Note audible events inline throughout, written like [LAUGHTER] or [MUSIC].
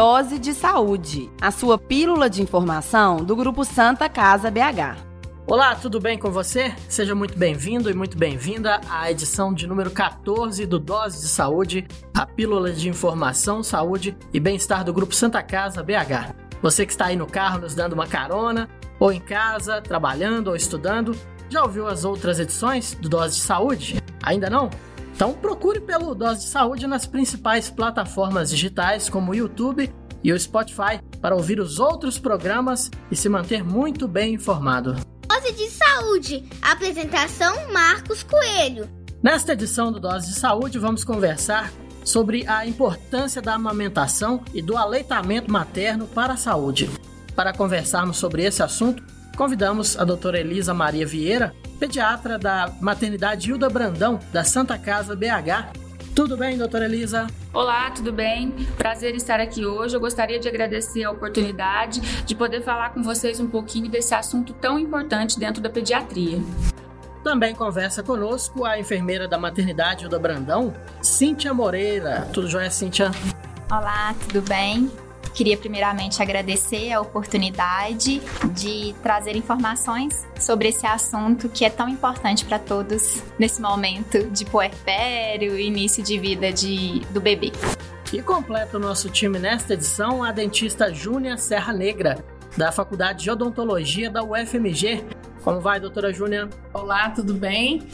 Dose de Saúde, a sua pílula de informação do Grupo Santa Casa BH. Olá, tudo bem com você? Seja muito bem-vindo e muito bem-vinda à edição de número 14 do Dose de Saúde, a pílula de informação, saúde e bem-estar do Grupo Santa Casa BH. Você que está aí no carro nos dando uma carona, ou em casa, trabalhando ou estudando, já ouviu as outras edições do Dose de Saúde? Ainda não? Então procure pelo Dose de Saúde nas principais plataformas digitais como o YouTube e o Spotify para ouvir os outros programas e se manter muito bem informado. Dose de Saúde, apresentação Marcos Coelho. Nesta edição do Dose de Saúde vamos conversar sobre a importância da amamentação e do aleitamento materno para a saúde. Para conversarmos sobre esse assunto, convidamos a doutora Elisa Maria Vieira, pediatra da maternidade Hilda Brandão, da Santa Casa BH. Tudo bem, doutora Elisa? Olá, tudo bem? Prazer estar aqui hoje. Eu gostaria de agradecer a oportunidade de poder falar com vocês um pouquinho desse assunto tão importante dentro da pediatria. Também conversa conosco a enfermeira da maternidade Hilda Brandão, Cíntia Moreira. Tudo jóia, Cíntia? Olá, tudo bem? Queria primeiramente agradecer a oportunidade de trazer informações sobre esse assunto que é tão importante para todos nesse momento de puerpério e início de vida de, do bebê. E completa o nosso time nesta edição a dentista Júnia Serra Negra, da Faculdade de Odontologia da UFMG. Como vai, doutora Júnia? Olá, tudo bem?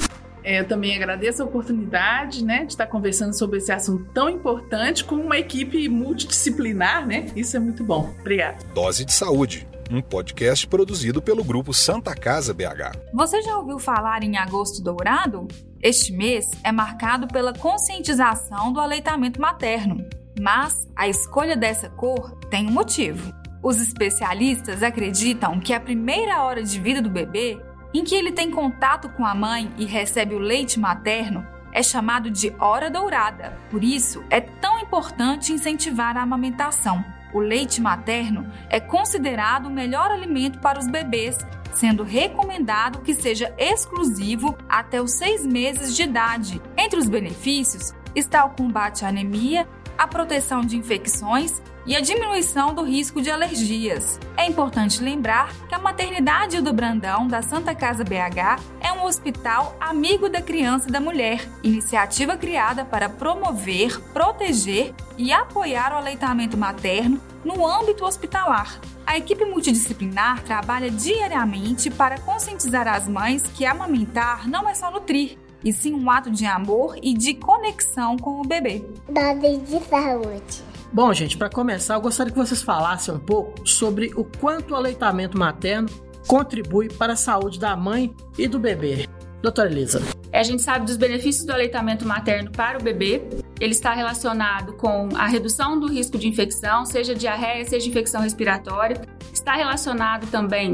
É, eu também agradeço a oportunidade, né, de estar conversando sobre esse assunto tão importante com uma equipe multidisciplinar, né? Isso é muito bom. Obrigada. Dose de Saúde, um podcast produzido pelo grupo Santa Casa BH. Você já ouviu falar em Agosto Dourado? Este mês é marcado pela conscientização do aleitamento materno. Mas a escolha dessa cor tem um motivo. Os especialistas acreditam que a primeira hora de vida do bebê em que ele tem contato com a mãe e recebe o leite materno, é chamado de hora dourada. Por isso, é tão importante incentivar a amamentação. O leite materno é considerado o melhor alimento para os bebês, sendo recomendado que seja exclusivo até os seis meses de idade. Entre os benefícios está o combate à anemia, a proteção de infecções e a diminuição do risco de alergias. É importante lembrar que a Maternidade do Brandão da Santa Casa BH é um hospital amigo da criança e da mulher, iniciativa criada para promover, proteger e apoiar o aleitamento materno no âmbito hospitalar. A equipe multidisciplinar trabalha diariamente para conscientizar as mães que amamentar não é só nutrir, e sim um ato de amor e de conexão com o bebê. Dose de saúde. Bom, gente, para começar, eu gostaria que vocês falassem um pouco sobre o quanto o aleitamento materno contribui para a saúde da mãe e do bebê. Doutora Elisa. A gente sabe dos benefícios do aleitamento materno para o bebê. Ele está relacionado com a redução do risco de infecção, seja diarreia, seja infecção respiratória. Está relacionado também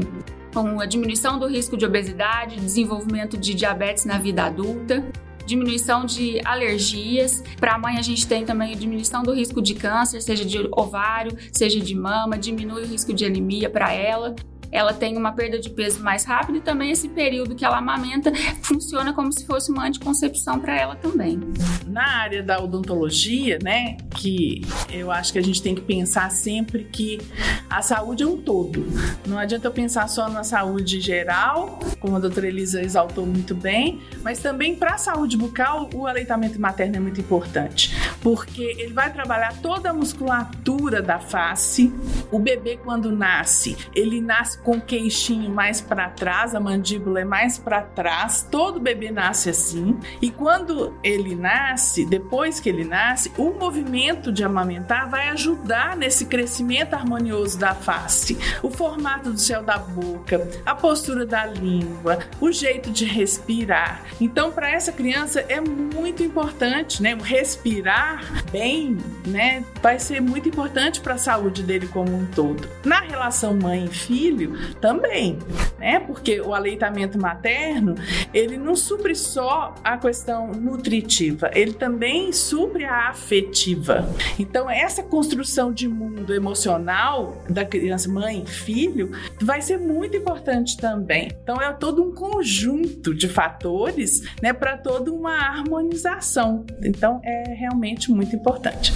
com a diminuição do risco de obesidade, desenvolvimento de diabetes na vida adulta diminuição de alergias. Para a mãe, a gente tem também diminuição do risco de câncer, seja de ovário, seja de mama, diminui o risco de anemia para ela ela tem uma perda de peso mais rápida e também esse período que ela amamenta funciona como se fosse uma anticoncepção para ela também. Na área da odontologia, né, que eu acho que a gente tem que pensar sempre que a saúde é um todo. Não adianta eu pensar só na saúde geral, como a doutora Elisa exaltou muito bem, mas também para a saúde bucal, o aleitamento materno é muito importante, porque ele vai trabalhar toda a musculatura da face. O bebê, quando nasce, ele nasce com o queixinho mais para trás, a mandíbula é mais para trás. Todo bebê nasce assim. E quando ele nasce, depois que ele nasce, o movimento de amamentar vai ajudar nesse crescimento harmonioso da face, o formato do céu da boca, a postura da língua, o jeito de respirar. Então, para essa criança é muito importante, né? Respirar bem, né? Vai ser muito importante para a saúde dele como um todo. Na relação mãe e filho, também, né? Porque o aleitamento materno, ele não supre só a questão nutritiva, ele também supre a afetiva. Então, essa construção de mundo emocional da criança, mãe, filho, vai ser muito importante também. Então, é todo um conjunto de fatores, né, para toda uma harmonização. Então, é realmente muito importante.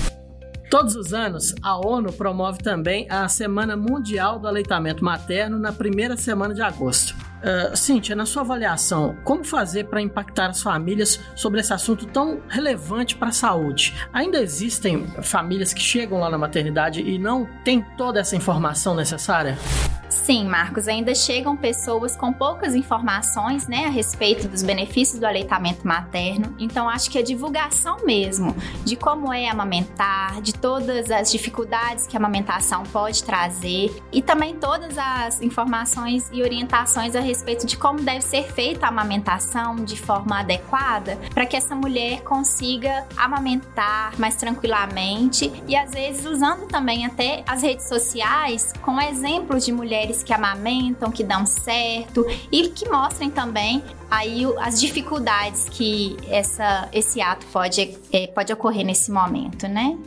Todos os anos, a ONU promove também a Semana Mundial do Aleitamento Materno na primeira semana de agosto. Uh, Cíntia, na sua avaliação, como fazer para impactar as famílias sobre esse assunto tão relevante para a saúde? Ainda existem famílias que chegam lá na maternidade e não têm toda essa informação necessária? Sim, Marcos, ainda chegam pessoas com poucas informações né, a respeito dos benefícios do aleitamento materno. Então, acho que a divulgação mesmo de como é amamentar, de todas as dificuldades que a amamentação pode trazer e também todas as informações e orientações a respeito de como deve ser feita a amamentação de forma adequada para que essa mulher consiga amamentar mais tranquilamente e às vezes usando também até as redes sociais com exemplos de mulheres que amamentam, que dão certo e que mostrem também aí as dificuldades que essa, esse ato pode, é, pode ocorrer nesse momento, né?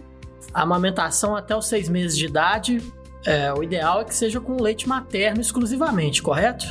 A amamentação até os seis meses de idade, é, o ideal é que seja com leite materno exclusivamente, correto?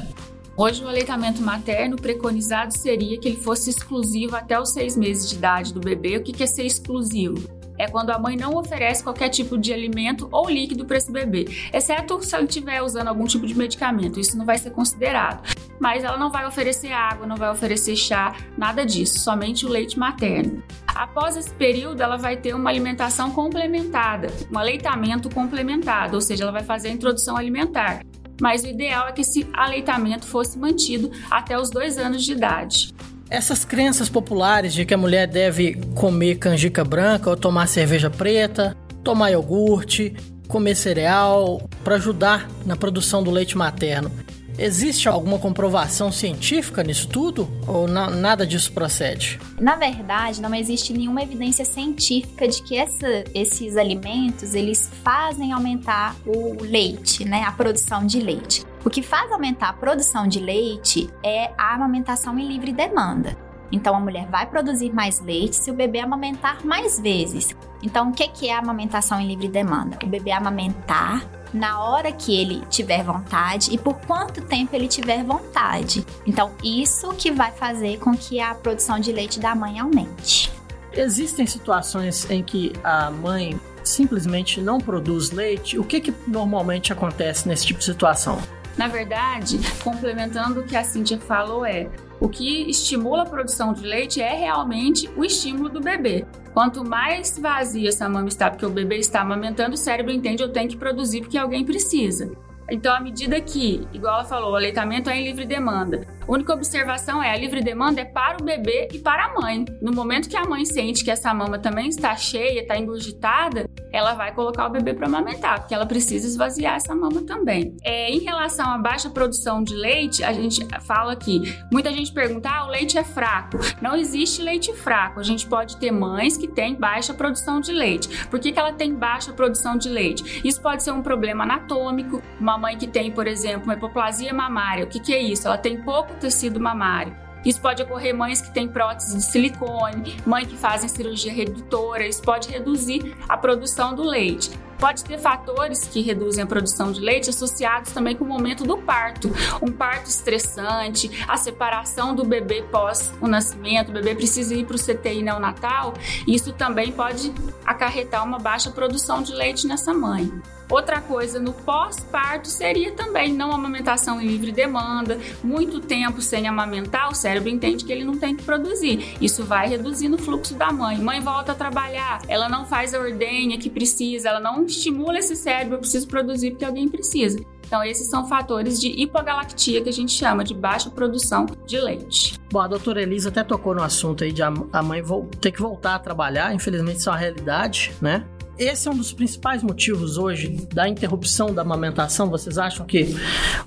Hoje, o aleitamento materno preconizado seria que ele fosse exclusivo até os seis meses de idade do bebê. O que é ser exclusivo? é quando a mãe não oferece qualquer tipo de alimento ou líquido para esse bebê, exceto se ela estiver usando algum tipo de medicamento, isso não vai ser considerado. Mas ela não vai oferecer água, não vai oferecer chá, nada disso, somente o leite materno. Após esse período, ela vai ter uma alimentação complementada, um aleitamento complementado, ou seja, ela vai fazer a introdução alimentar mas o ideal é que esse aleitamento fosse mantido até os dois anos de idade. Essas crenças populares de que a mulher deve comer canjica branca ou tomar cerveja preta, tomar iogurte, comer cereal para ajudar na produção do leite materno. Existe alguma comprovação científica nisso tudo? Ou na, nada disso procede? Na verdade, não existe nenhuma evidência científica de que essa, esses alimentos eles fazem aumentar o leite, né? A produção de leite. O que faz aumentar a produção de leite é a amamentação em livre demanda. Então a mulher vai produzir mais leite se o bebê amamentar mais vezes. Então o que é a amamentação em livre demanda? O bebê amamentar na hora que ele tiver vontade e por quanto tempo ele tiver vontade. Então, isso que vai fazer com que a produção de leite da mãe aumente. Existem situações em que a mãe simplesmente não produz leite. O que, que normalmente acontece nesse tipo de situação? Na verdade, complementando o que a Cintia falou, é o que estimula a produção de leite é realmente o estímulo do bebê. Quanto mais vazia essa mama está, porque o bebê está amamentando, o cérebro entende eu tenho que produzir porque alguém precisa. Então, à medida que, igual ela falou, o aleitamento é em livre demanda. A única observação é a livre demanda é para o bebê e para a mãe. No momento que a mãe sente que essa mama também está cheia, está engurgitada, ela vai colocar o bebê para amamentar, porque ela precisa esvaziar essa mama também. É, em relação à baixa produção de leite, a gente fala aqui, muita gente pergunta, ah, o leite é fraco. Não existe leite fraco. A gente pode ter mães que têm baixa produção de leite. Por que, que ela tem baixa produção de leite? Isso pode ser um problema anatômico, uma mãe que tem, por exemplo, uma hipoplasia mamária. O que, que é isso? Ela tem pouco tecido mamário. Isso pode ocorrer mães que têm prótese de silicone, mães que fazem cirurgia redutora, isso pode reduzir a produção do leite. Pode ter fatores que reduzem a produção de leite associados também com o momento do parto. Um parto estressante, a separação do bebê pós o nascimento, o bebê precisa ir para o CTI neonatal, isso também pode acarretar uma baixa produção de leite nessa mãe. Outra coisa no pós-parto seria também não amamentação em livre demanda, muito tempo sem amamentar, o cérebro entende que ele não tem que produzir. Isso vai reduzindo o fluxo da mãe. Mãe volta a trabalhar, ela não faz a ordenha que precisa, ela não estimula esse cérebro, eu preciso produzir porque alguém precisa. Então, esses são fatores de hipogalactia que a gente chama de baixa produção de leite. Bom, a doutora Elisa até tocou no assunto aí de a mãe ter que voltar a trabalhar, infelizmente isso é uma realidade, né? Esse é um dos principais motivos hoje da interrupção da amamentação. Vocês acham que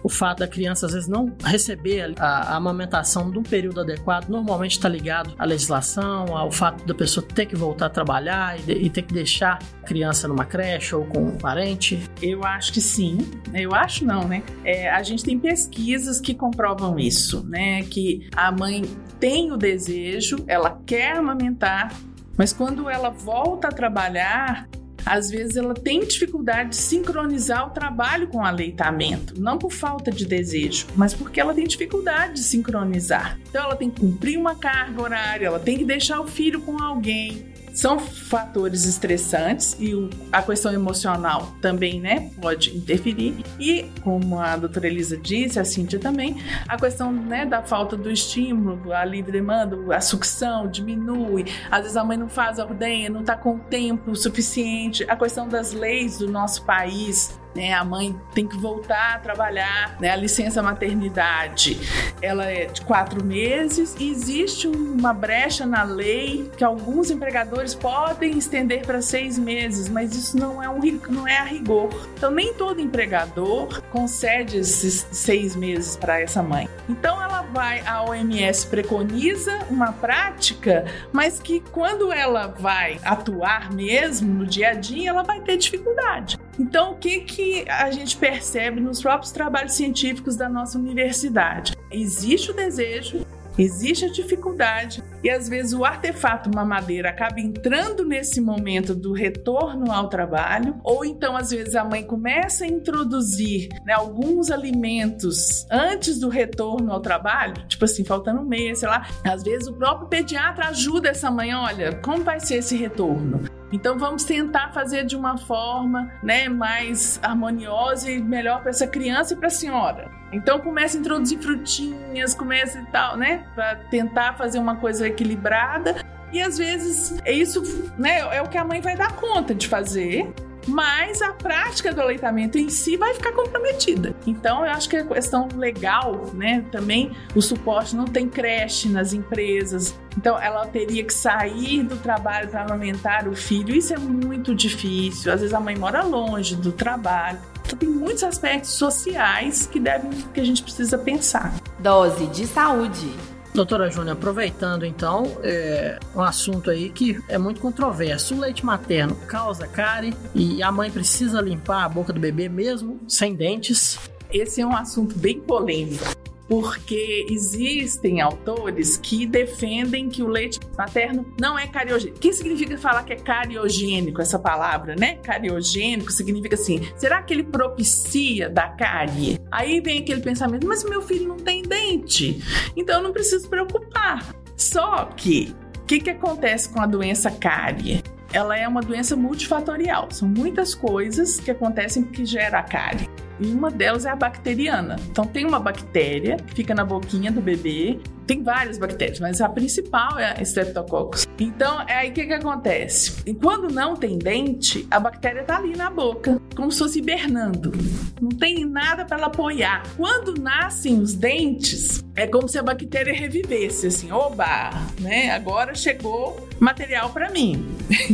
o fato da criança às vezes não receber a, a amamentação num período adequado normalmente está ligado à legislação, ao fato da pessoa ter que voltar a trabalhar e, de, e ter que deixar a criança numa creche ou com um parente? Eu acho que sim. Eu acho não, né? É, a gente tem pesquisas que comprovam isso, né? Que a mãe tem o desejo, ela quer amamentar, mas quando ela volta a trabalhar, às vezes ela tem dificuldade de sincronizar o trabalho com o aleitamento, não por falta de desejo, mas porque ela tem dificuldade de sincronizar. Então ela tem que cumprir uma carga horária, ela tem que deixar o filho com alguém, são fatores estressantes e a questão emocional também, né, pode interferir. E, como a doutora Elisa disse, a Cíntia também, a questão, né, da falta do estímulo, a livre demanda, a sucção diminui, às vezes a mãe não faz a ordenha, não está com tempo suficiente, a questão das leis do nosso país, né? A mãe tem que voltar a trabalhar, né? A licença maternidade, ela é de quatro meses e existe uma brecha na lei que alguns empregadores podem estender para seis meses, mas isso não é, um, não é a rigor. Então, nem todo empregador concede esses seis meses para essa mãe. Então, ela vai, a OMS preconiza uma prática, mas que quando ela vai atuar mesmo no dia a dia, ela vai ter dificuldade. Então, o que, que a gente percebe nos próprios trabalhos científicos da nossa universidade? Existe o desejo, existe a dificuldade e às vezes o artefato mamadeira acaba entrando nesse momento do retorno ao trabalho, ou então às vezes a mãe começa a introduzir né, alguns alimentos antes do retorno ao trabalho, tipo assim, faltando um mês, sei lá. Às vezes o próprio pediatra ajuda essa mãe, olha, como vai ser esse retorno? Então vamos tentar fazer de uma forma, né, mais harmoniosa e melhor para essa criança e para a senhora. Então começa a introduzir frutinhas, começa e tal, né, para tentar fazer uma coisa equilibrada. E às vezes é isso, né, é o que a mãe vai dar conta de fazer mas a prática do aleitamento em si vai ficar comprometida. Então, eu acho que a questão legal, né, também o suporte não tem creche nas empresas. Então, ela teria que sair do trabalho para amamentar o filho. Isso é muito difícil. Às vezes a mãe mora longe do trabalho. Então, tem muitos aspectos sociais que devem que a gente precisa pensar. Dose de saúde. Doutora Júnia, aproveitando então, é um assunto aí que é muito controverso. O leite materno causa cárie e a mãe precisa limpar a boca do bebê mesmo sem dentes. Esse é um assunto bem polêmico porque existem autores que defendem que o leite materno não é cariogênico. O que significa falar que é cariogênico essa palavra, né? Cariogênico significa assim, será que ele propicia da cárie? Aí vem aquele pensamento, mas meu filho não tem dente, então eu não preciso preocupar. Só que o que, que acontece com a doença cárie? Ela é uma doença multifatorial. São muitas coisas que acontecem que gera a cárie. E uma delas é a bacteriana. Então tem uma bactéria que fica na boquinha do bebê. Tem várias bactérias, mas a principal é a Streptococcus. Então, é aí que, que acontece? E quando não tem dente, a bactéria tá ali na boca, como se fosse hibernando. Não tem nada para ela apoiar. Quando nascem os dentes, é como se a bactéria revivesse, assim, oba, né? Agora chegou material para mim.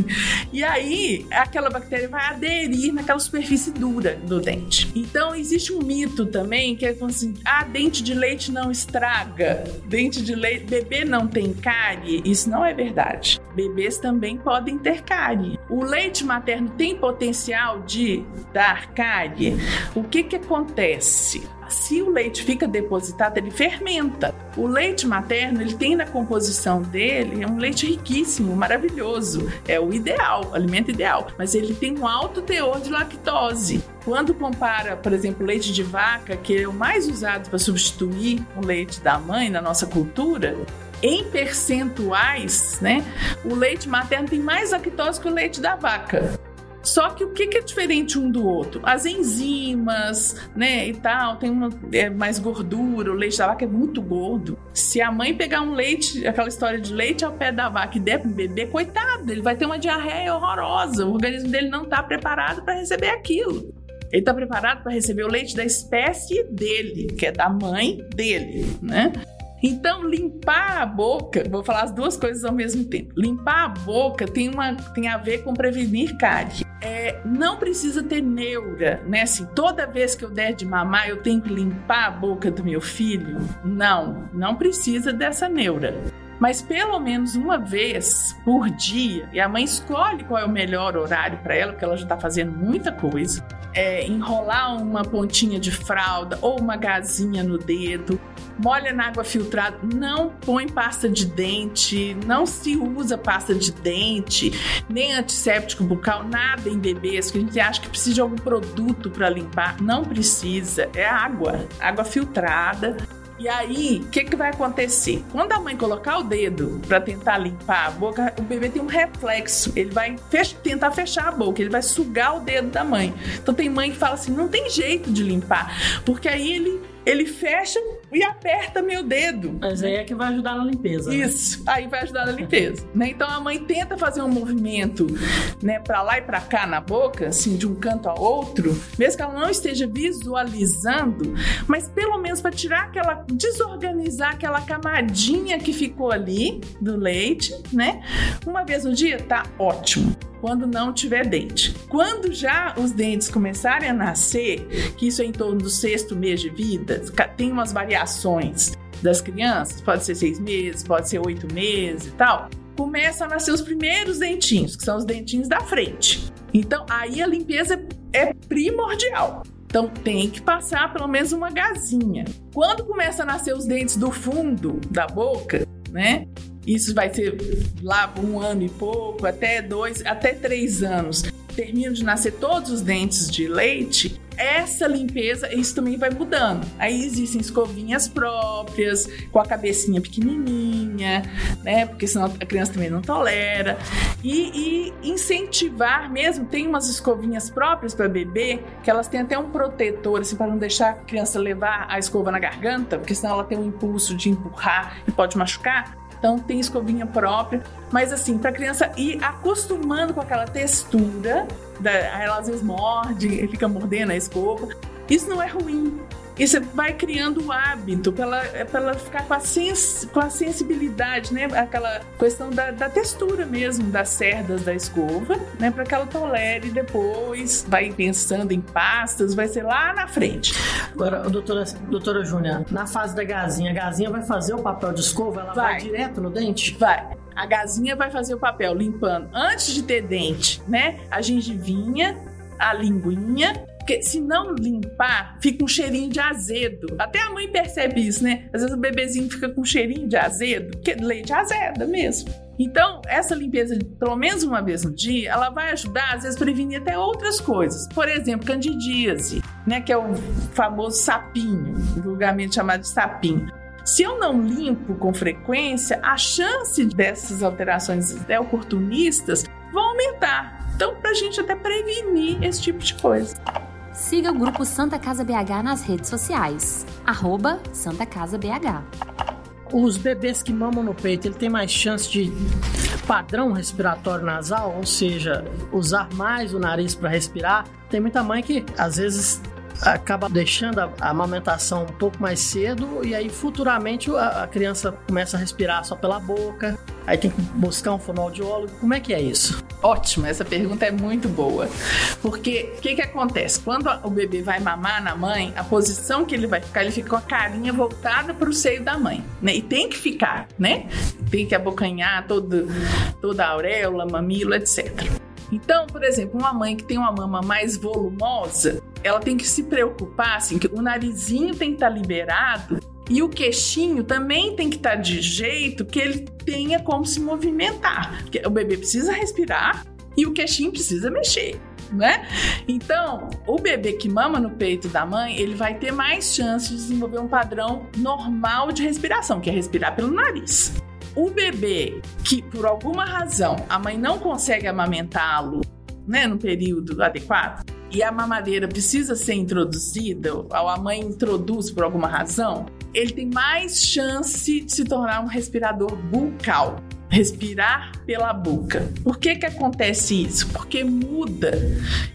[LAUGHS] e aí, aquela bactéria vai aderir naquela superfície dura do dente. Então, existe um mito também que é assim: ah, dente de leite não estraga, dente de leite, bebê não tem cárie. Isso não é verdade. Bebês também podem ter cárie. O leite materno tem potencial de dar cárie. O que que acontece? Se o leite fica depositado, ele fermenta. O leite materno, ele tem na composição dele, é um leite riquíssimo, maravilhoso. É o ideal, o alimento ideal. Mas ele tem um alto teor de lactose. Quando compara, por exemplo, leite de vaca, que é o mais usado para substituir o leite da mãe na nossa cultura, em percentuais, né? O leite materno tem mais lactose que o leite da vaca. Só que o que, é diferente um do outro? As enzimas, né, e tal, tem uma, é, mais gordura, o leite da vaca é muito gordo. Se a mãe pegar um leite, aquela história de leite ao pé da vaca e der pro bebê, coitado, ele vai ter uma diarreia horrorosa. O organismo dele não está preparado para receber aquilo. Ele está preparado para receber o leite da espécie dele, que é da mãe dele, né? Então, limpar a boca, vou falar as duas coisas ao mesmo tempo. Limpar a boca tem, uma, tem a ver com prevenir cárie. É, não precisa ter neura, né? Assim, toda vez que eu der de mamar, eu tenho que limpar a boca do meu filho? Não, não precisa dessa neura mas pelo menos uma vez por dia, e a mãe escolhe qual é o melhor horário para ela, porque ela já está fazendo muita coisa. É, enrolar uma pontinha de fralda ou uma gazinha no dedo, molha na água filtrada, não põe pasta de dente, não se usa pasta de dente, nem antisséptico bucal, nada em bebês, que a gente acha que precisa de algum produto para limpar. Não precisa, é água, água filtrada E aí, o que, que vai acontecer? Quando a mãe colocar o dedo para tentar limpar a boca, o bebê tem um reflexo. Ele vai fech tentar fechar a boca, ele vai sugar o dedo da mãe. Então tem mãe que fala assim: não tem jeito de limpar, porque aí ele ele fecha e aperta meu dedo. Mas aí é que vai ajudar na limpeza. Né? Isso, né? aí vai ajudar na limpeza. né? Então a mãe tenta fazer um movimento, né, para lá e para cá na boca, assim, de um canto ao outro, mesmo que ela não esteja visualizando, mas pelo menos para tirar aquela desorganizar aquela camadinha que ficou ali do leite, né? Uma vez no dia tá ótimo quando não tiver dente. Quando já os dentes começarem a nascer, que isso é em torno do sexto mês de vida, tem umas variações das crianças, pode ser seis meses, pode ser oito meses e tal, começam a nascer os primeiros dentinhos, que são os dentinhos da frente. Então aí a limpeza é primordial. Então tem que passar pelo menos uma gazinha. Quando começa a nascer os dentes do fundo da boca, né? Isso vai ser lá um ano e pouco, até dois, até três anos. Terminam de nascer todos os dentes de leite, essa limpeza, isso também vai mudando. Aí existem escovinhas próprias, com a cabecinha pequenininha, né? Porque senão a criança também não tolera. E, e incentivar mesmo, tem umas escovinhas próprias para bebê, que elas têm até um protetor, assim, para não deixar a criança levar a escova na garganta, porque senão ela tem um impulso de empurrar e pode machucar. Então tem escovinha própria, mas assim, para a criança ir acostumando com aquela textura, da, ela às vezes morde fica mordendo a escova. Isso não é ruim. E você vai criando o hábito para ela, é ela ficar com a, sens, com a sensibilidade, né? Aquela questão da, da textura mesmo das cerdas da escova, né? Para que ela tolere depois, vai pensando em pastas, vai ser lá na frente. Agora, doutora, doutora Júnia, na fase da gazinha, a gazinha vai fazer o papel de escova? Ela vai, vai direto no dente? Vai. A gazinha vai fazer o papel limpando antes de ter dente, né? A gengivinha, a linguinha porque se não limpar, fica um cheirinho de azedo. Até a mãe percebe isso, né? Às vezes o bebezinho fica com um cheirinho de azedo, porque leite azeda mesmo. Então, essa limpeza, pelo menos uma vez no dia, ela vai ajudar, às vezes, prevenir até outras coisas. Por exemplo, candidíase, né? Que é o famoso sapinho, vulgarmente chamado de sapinho. Se eu não limpo com frequência, a chance dessas alterações oportunistas vão aumentar. Então, para a gente até prevenir esse tipo de coisa. Siga o grupo Santa Casa BH nas redes sociais. Arroba Santa Casa BH. Os bebês que mamam no peito, ele tem mais chance de padrão respiratório nasal, ou seja, usar mais o nariz para respirar. Tem muita mãe que às vezes acaba deixando a, amamentação um pouco mais cedo e aí futuramente a, a, criança começa a respirar só pela boca, aí tem que buscar um fonoaudiólogo. Como é que é isso? Ótimo, essa pergunta é muito boa. Porque o que, que acontece? Quando o bebê vai mamar na mãe, a posição que ele vai ficar, ele fica com a carinha voltada para o seio da mãe, né? E tem que ficar, né? Tem que abocanhar todo, toda a auréola, mamilo, etc. Então, por exemplo, uma mãe que tem uma mama mais volumosa, ela tem que se preocupar assim, que o narizinho tem que estar tá liberado e o queixinho também tem que estar tá de jeito que ele tenha como se movimentar. O bebê precisa respirar e o queixinho precisa mexer. Né? Então, o bebê que mama no peito da mãe, ele vai ter mais chance de desenvolver um padrão normal de respiração, que é respirar pelo nariz. O bebê que, por alguma razão, a mãe não consegue amamentá-lo né, no período adequado, e a mamadeira precisa ser introduzida, ou a mãe introduz por alguma razão, ele tem mais chance de se tornar um respirador bucal. Respirar pela boca. Por que que acontece isso? Porque muda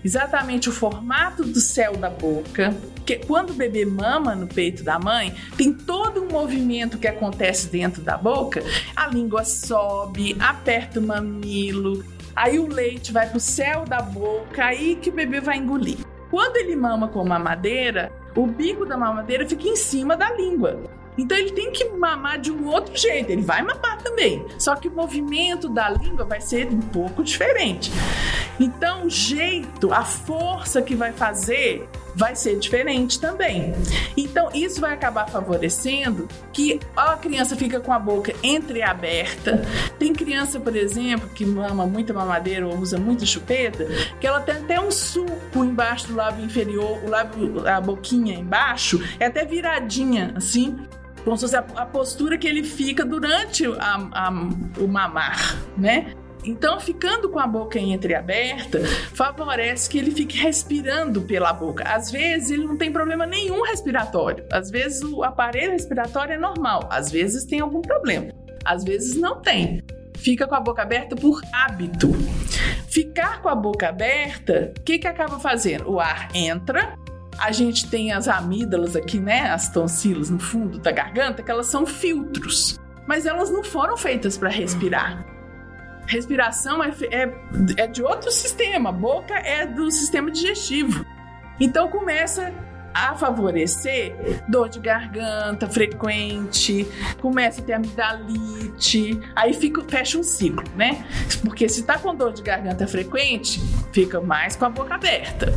exatamente o formato do céu da boca, porque quando o bebê mama no peito da mãe, tem todo um movimento que acontece dentro da boca. A língua sobe, aperta o mamilo, aí o leite vai pro céu da boca, aí que o bebê vai engolir. Quando ele mama com mamadeira, o bico da mamadeira fica em cima da língua. Então ele tem que mamar de um outro jeito, ele vai mamar também. Só que o movimento da língua vai ser um pouco diferente. Então, o jeito, a força que vai fazer vai ser diferente também. Então, isso vai acabar favorecendo que a criança fica com a boca entreaberta. Tem criança, por exemplo, que mama muita mamadeira ou usa muita chupeta, que ela tem até um suco embaixo do lábio inferior, o lábio, a boquinha embaixo, é até viradinha, assim, como se fosse a, postura que ele fica durante a, a, o mamar, né? Então, ficando com a boca entreaberta, favorece que ele fique respirando pela boca. Às vezes, ele não tem problema nenhum respiratório. Às vezes, o aparelho respiratório é normal. Às vezes, tem algum problema. Às vezes, não tem. Fica com a boca aberta por hábito. Ficar com a boca aberta, o que, que acaba fazendo? O ar entra, a gente tem as amígdalas aqui, né? As tonsilas no fundo da garganta, que elas são filtros. Mas elas não foram feitas para respirar. Respiração é, é, é de outro sistema, boca é do sistema digestivo. Então começa a favorecer dor de garganta frequente, começa a ter amidalite, aí fica, fecha um ciclo, né? Porque se tá com dor de garganta frequente, fica mais com a boca aberta.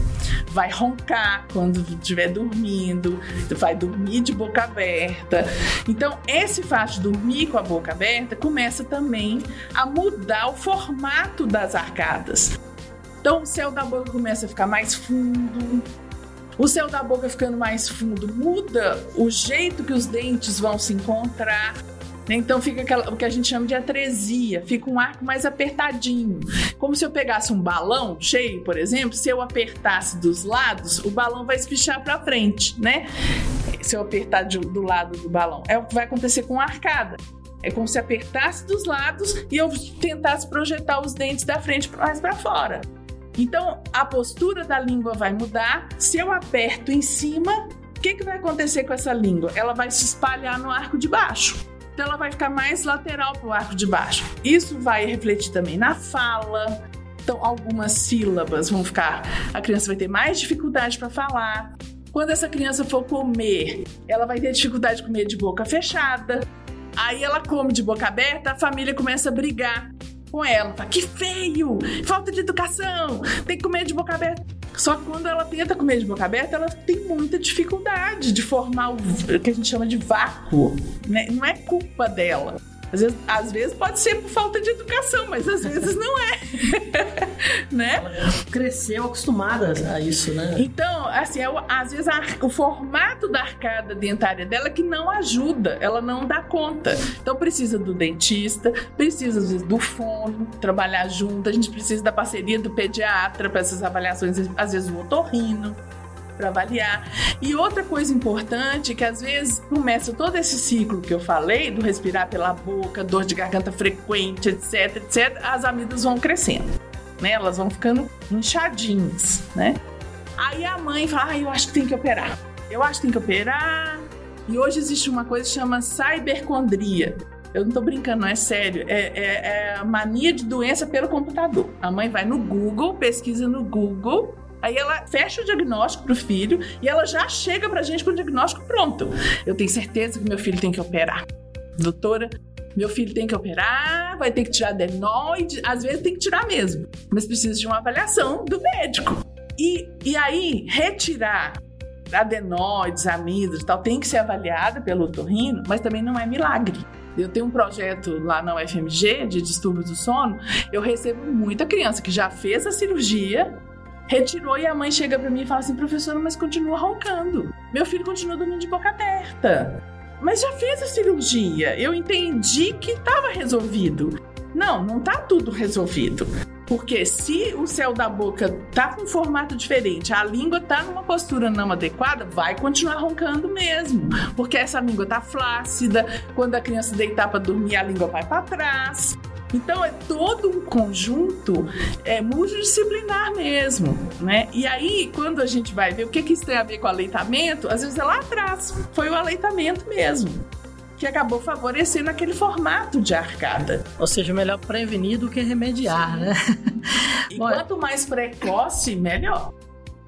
Vai roncar quando estiver dormindo, vai dormir de boca aberta. Então, esse fato de dormir com a boca aberta começa também a mudar o formato das arcadas. Então, o céu da boca começa a ficar mais fundo, o céu da boca ficando mais fundo muda o jeito que os dentes vão se encontrar. Né? Então fica aquela, o que a gente chama de atresia, fica um arco mais apertadinho. Como se eu pegasse um balão cheio, por exemplo, se eu apertasse dos lados, o balão vai espichar para frente, né? Se eu apertar de, do lado do balão, é o que vai acontecer com a arcada. É como se apertasse dos lados e eu tentasse projetar os dentes da frente mais para fora. Então, a postura da língua vai mudar. Se eu aperto em cima, o que, que vai acontecer com essa língua? Ela vai se espalhar no arco de baixo. Então, ela vai ficar mais lateral para o arco de baixo. Isso vai refletir também na fala. Então, algumas sílabas vão ficar. A criança vai ter mais dificuldade para falar. Quando essa criança for comer, ela vai ter dificuldade de comer de boca fechada. Aí ela come de boca aberta, a família começa a brigar com ela. Fala, que feio! Falta de educação! Tem que comer de boca aberta. Só que quando ela tenta comer de boca aberta, ela tem muita dificuldade de formar o que a gente chama de vácuo. Né? Não é culpa dela. Às vezes, às vezes pode ser por falta de educação, mas às vezes não é. [LAUGHS] né? cresceu acostumada a isso, né? Então, assim, é, às vezes a, o formato da arcada dentária dela que não ajuda, ela não dá conta. Então precisa do dentista, precisa às vezes do fono, trabalhar junto, a gente precisa da parceria do pediatra para essas avaliações, às vezes o otorrino para avaliar. E outra coisa importante que às vezes começa todo esse ciclo que eu falei, do respirar pela boca, dor de garganta frequente, etc, etc, as amígdalas vão crescendo, né? Elas vão ficando inchadinhas, né? Aí a mãe fala: ah, eu acho que tem que operar. Eu acho que tem que operar. E hoje existe uma coisa que chama cybercondria. Eu não tô brincando, não é sério. É, é, é mania de doença pelo computador. A mãe vai no Google, pesquisa no Google Aí ela fecha o diagnóstico pro filho e ela já chega pra gente com o diagnóstico pronto. Eu tenho certeza que meu filho tem que operar. Doutora, meu filho tem que operar, vai ter que tirar adenoide, às vezes tem que tirar mesmo, mas precisa de uma avaliação do médico. E, e aí, retirar adenoides, amígdalas tal, tem que ser avaliada pelo otorrino, mas também não é milagre. Eu tenho um projeto lá na UFMG de distúrbios do sono. Eu recebo muita criança que já fez a cirurgia retirou e a mãe chega para mim e fala assim: professora, mas continua roncando. Meu filho continua dormindo de boca aberta. Mas já fez a cirurgia. Eu entendi que estava resolvido. Não, não tá tudo resolvido. Porque se o céu da boca tá com um formato diferente, a língua tá numa postura não adequada, vai continuar roncando mesmo. Porque essa língua tá flácida, quando a criança deitar para dormir, a língua vai para trás. Então é todo um conjunto é, multidisciplinar mesmo, né? E aí, quando a gente vai ver o que, que isso tem a ver com o aleitamento, às vezes é lá atrás, foi o aleitamento mesmo que acabou favorecendo aquele formato de arcada. Ou seja, melhor prevenir do que remediar, Sim. né? [LAUGHS] E Bom, quanto mais precoce, melhor.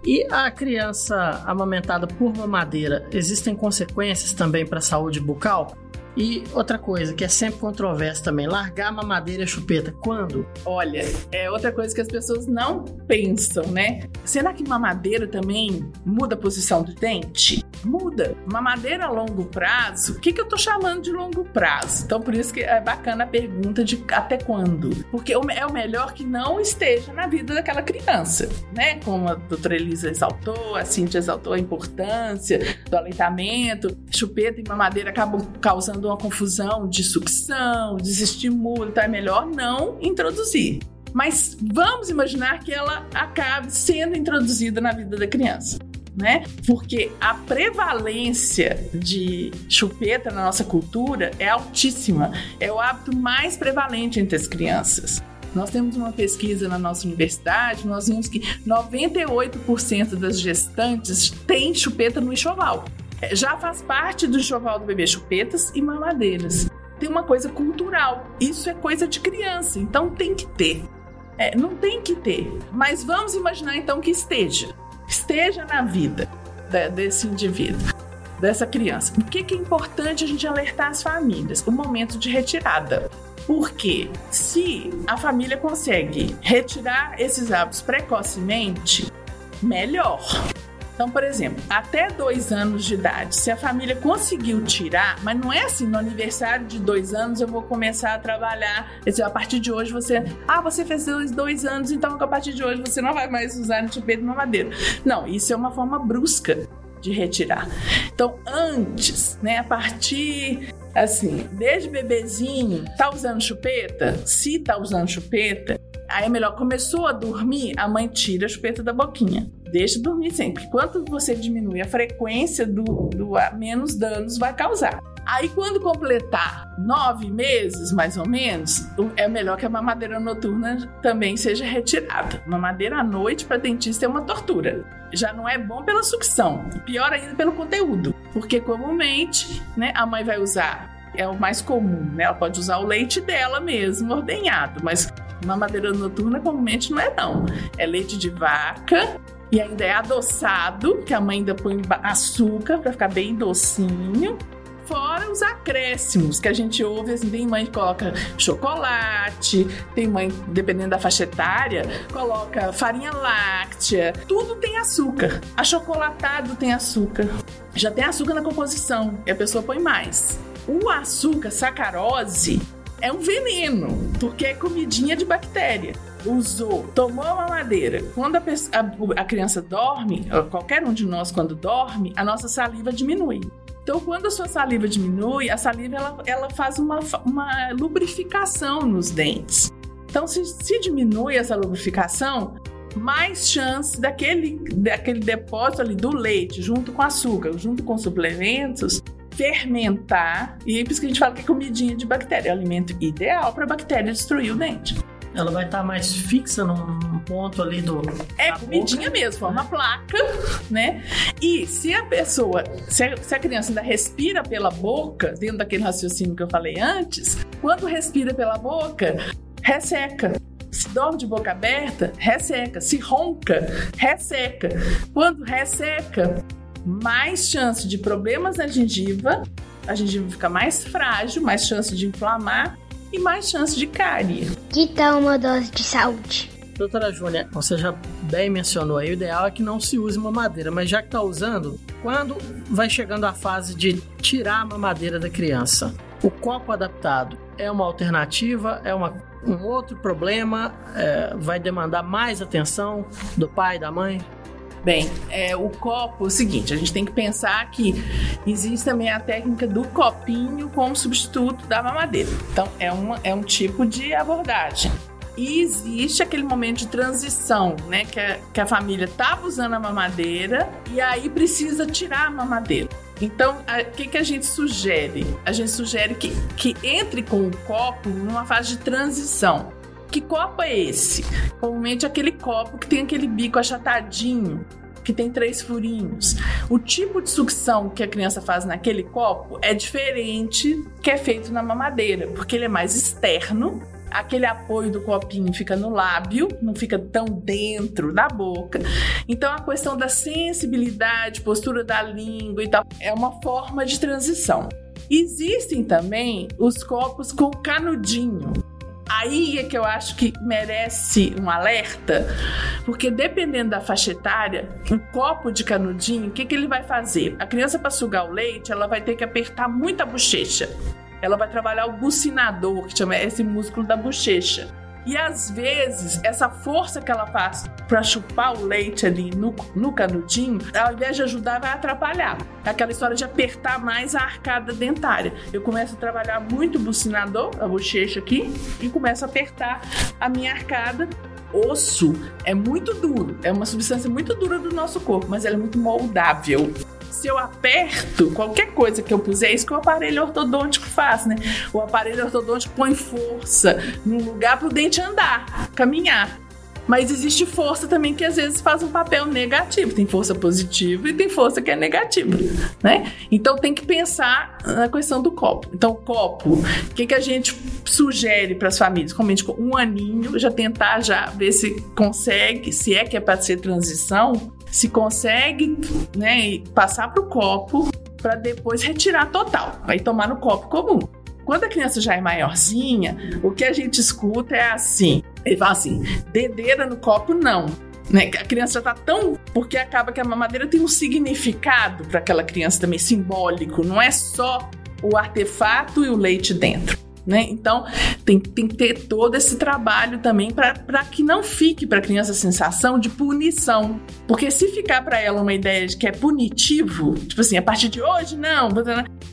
E a criança amamentada por mamadeira, existem consequências também para a saúde bucal? E outra coisa que é sempre controversa também, largar a mamadeira e a chupeta. Quando? Olha, é outra coisa que as pessoas não pensam, né? Será que mamadeira também muda a posição do dente? Muda. Mamadeira a longo prazo, o que, que eu tô chamando de longo prazo? Então, por isso que é bacana a pergunta de até quando. Porque é o melhor que não esteja na vida daquela criança, né? Como a doutora Elisa exaltou, a Cintia exaltou a importância do aleitamento. Chupeta e mamadeira acabam causando uma confusão de sucção, desestímulo, então é melhor não introduzir. Mas vamos imaginar que ela acabe sendo introduzida na vida da criança né? Porque a prevalência de chupeta na nossa cultura é altíssima. É o hábito mais prevalente entre as crianças. Nós temos uma pesquisa na nossa universidade, nós vimos que 98% das gestantes têm chupeta no enxoval. Já faz parte do enxoval do bebê chupetas e mamadeiras. Tem uma coisa cultural. Isso é coisa de criança, então tem que ter. É, não tem que ter, mas vamos imaginar então que esteja esteja na vida desse indivíduo, dessa criança. O que, é importante a gente alertar as famílias? O momento de retirada. Porque se a família consegue retirar esses hábitos precocemente, melhor. Então, por exemplo, até dois anos de idade, se a família conseguiu tirar, mas não é assim, no aniversário de dois anos eu vou começar a trabalhar. Dizer, a partir de hoje você. Ah, você fez dois, anos, então a partir de hoje você não vai mais usar no chupeta mamadeiro. Não, isso é uma forma brusca de retirar. Então, antes, né, a partir assim, desde bebezinho, tá usando chupeta? Se tá usando chupeta, aí é melhor começou a dormir, a mãe tira a chupeta da boquinha. Deixa dormir sempre. Quanto você diminui a frequência do, do menos danos vai causar. Aí, quando completar nove meses, mais ou menos, é melhor que a mamadeira noturna também seja retirada. Mamadeira à noite para dentista é uma tortura. Já não é bom pela sucção, pior ainda pelo conteúdo, porque comumente, né, a mãe vai usar é o mais comum, né? Ela pode usar o leite dela mesmo, ordenhado, mas mamadeira noturna comumente não é não. É leite de vaca e ainda é adoçado, que a mãe ainda põe açúcar para ficar bem docinho. Fora os acréscimos que a gente ouve, assim, tem mãe que coloca chocolate, tem mãe, dependendo da faixa etária, coloca farinha láctea, tudo tem açúcar. Achocolatado tem açúcar. Já tem açúcar na composição e a pessoa põe mais. O açúcar, sacarose, é um veneno, porque é comidinha de bactéria usou, tomou a mamadeira, quando a, a, a, criança dorme, qualquer um de nós quando dorme, a nossa saliva diminui. Então, quando a sua saliva diminui, a saliva ela, ela faz uma, uma lubrificação nos dentes. Então, se, se diminui essa lubrificação, mais chance daquele, daquele depósito ali do leite, junto com açúcar, junto com suplementos, fermentar. E é por isso que a gente fala que é comidinha de bactéria, é o alimento ideal para a bactéria destruir o dente ela vai estar tá mais fixa num ponto ali do. É, comidinha boca. mesmo, forma placa, [LAUGHS] né? E se a pessoa, se a, se a criança ainda respira pela boca, dentro daquele raciocínio que eu falei antes, quando respira pela boca, resseca. Se dorme de boca aberta, resseca. Se ronca, resseca. Quando resseca, mais chance de problemas na gengiva, a gengiva fica mais frágil, mais chance de inflamar e mais chance de cárie. Que tal uma dose de saúde? Doutora Júlia, você já bem mencionou aí, o ideal é que não se use mamadeira, mas já que está usando, quando vai chegando a fase de tirar a mamadeira da criança, o copo adaptado é uma alternativa, é uma, um outro problema, é, vai demandar mais atenção do pai, da mãe? Bem, é, o copo, é o seguinte, a gente tem que pensar que existe também a técnica do copinho como substituto da mamadeira. Então, é, uma, é um tipo de abordagem. E existe aquele momento de transição, né? Que a, que a família estava usando a mamadeira e aí precisa tirar a mamadeira. Então, o que, que a gente sugere? A gente sugere que, que entre com o copo numa fase de transição. Que copo é esse? Comumente aquele copo que tem aquele bico achatadinho, que tem três furinhos. O tipo de sucção que a criança faz naquele copo é diferente que é feito na mamadeira, porque ele é mais externo. Aquele apoio do copinho fica no lábio, não fica tão dentro da boca. Então a questão da sensibilidade, postura da língua e tal, é uma forma de transição. Existem também os copos com canudinho. Aí é que eu acho que merece um alerta, porque dependendo da faixa etária, um copo de canudinho, o que, que ele vai fazer? A criança, para sugar o leite, ela vai ter que apertar muito a bochecha. Ela vai trabalhar o bucinador, que chama esse músculo da bochecha. E às vezes, essa força que ela faz para chupar o leite ali no, no canudinho, ao invés de ajudar, vai atrapalhar. Aquela história de apertar mais a arcada dentária. Eu começo a trabalhar muito o bucinador, a bochecha aqui, e começo a apertar a minha arcada osso é muito duro, é uma substância muito dura do nosso corpo, mas ela é muito moldável se eu aperto qualquer coisa que eu puser, é isso que o aparelho ortodôntico faz, né? O aparelho ortodôntico põe força no lugar para o dente andar, caminhar. Mas existe força também que às vezes faz um papel negativo. Tem força positiva e tem força que é negativa, né? Então tem que pensar na questão do copo. Então, copo, o que, que a gente sugere para as famílias? Comente com um aninho, já tentar já ver se consegue, se é que é para ser transição, se consegue né, passar para o copo para depois retirar total, vai tomar no copo comum. Quando a criança já é maiorzinha, o que a gente escuta é assim: ele fala assim, dedeira no copo não. Né? A criança já tá tão. Porque acaba que a mamadeira tem um significado para aquela criança também, simbólico, não é só o artefato e o leite dentro né? Então tem, tem que ter todo esse trabalho também para que não fique para a criança a sensação de punição. Porque se ficar para ela uma ideia de que é punitivo, tipo assim, a partir de hoje, não,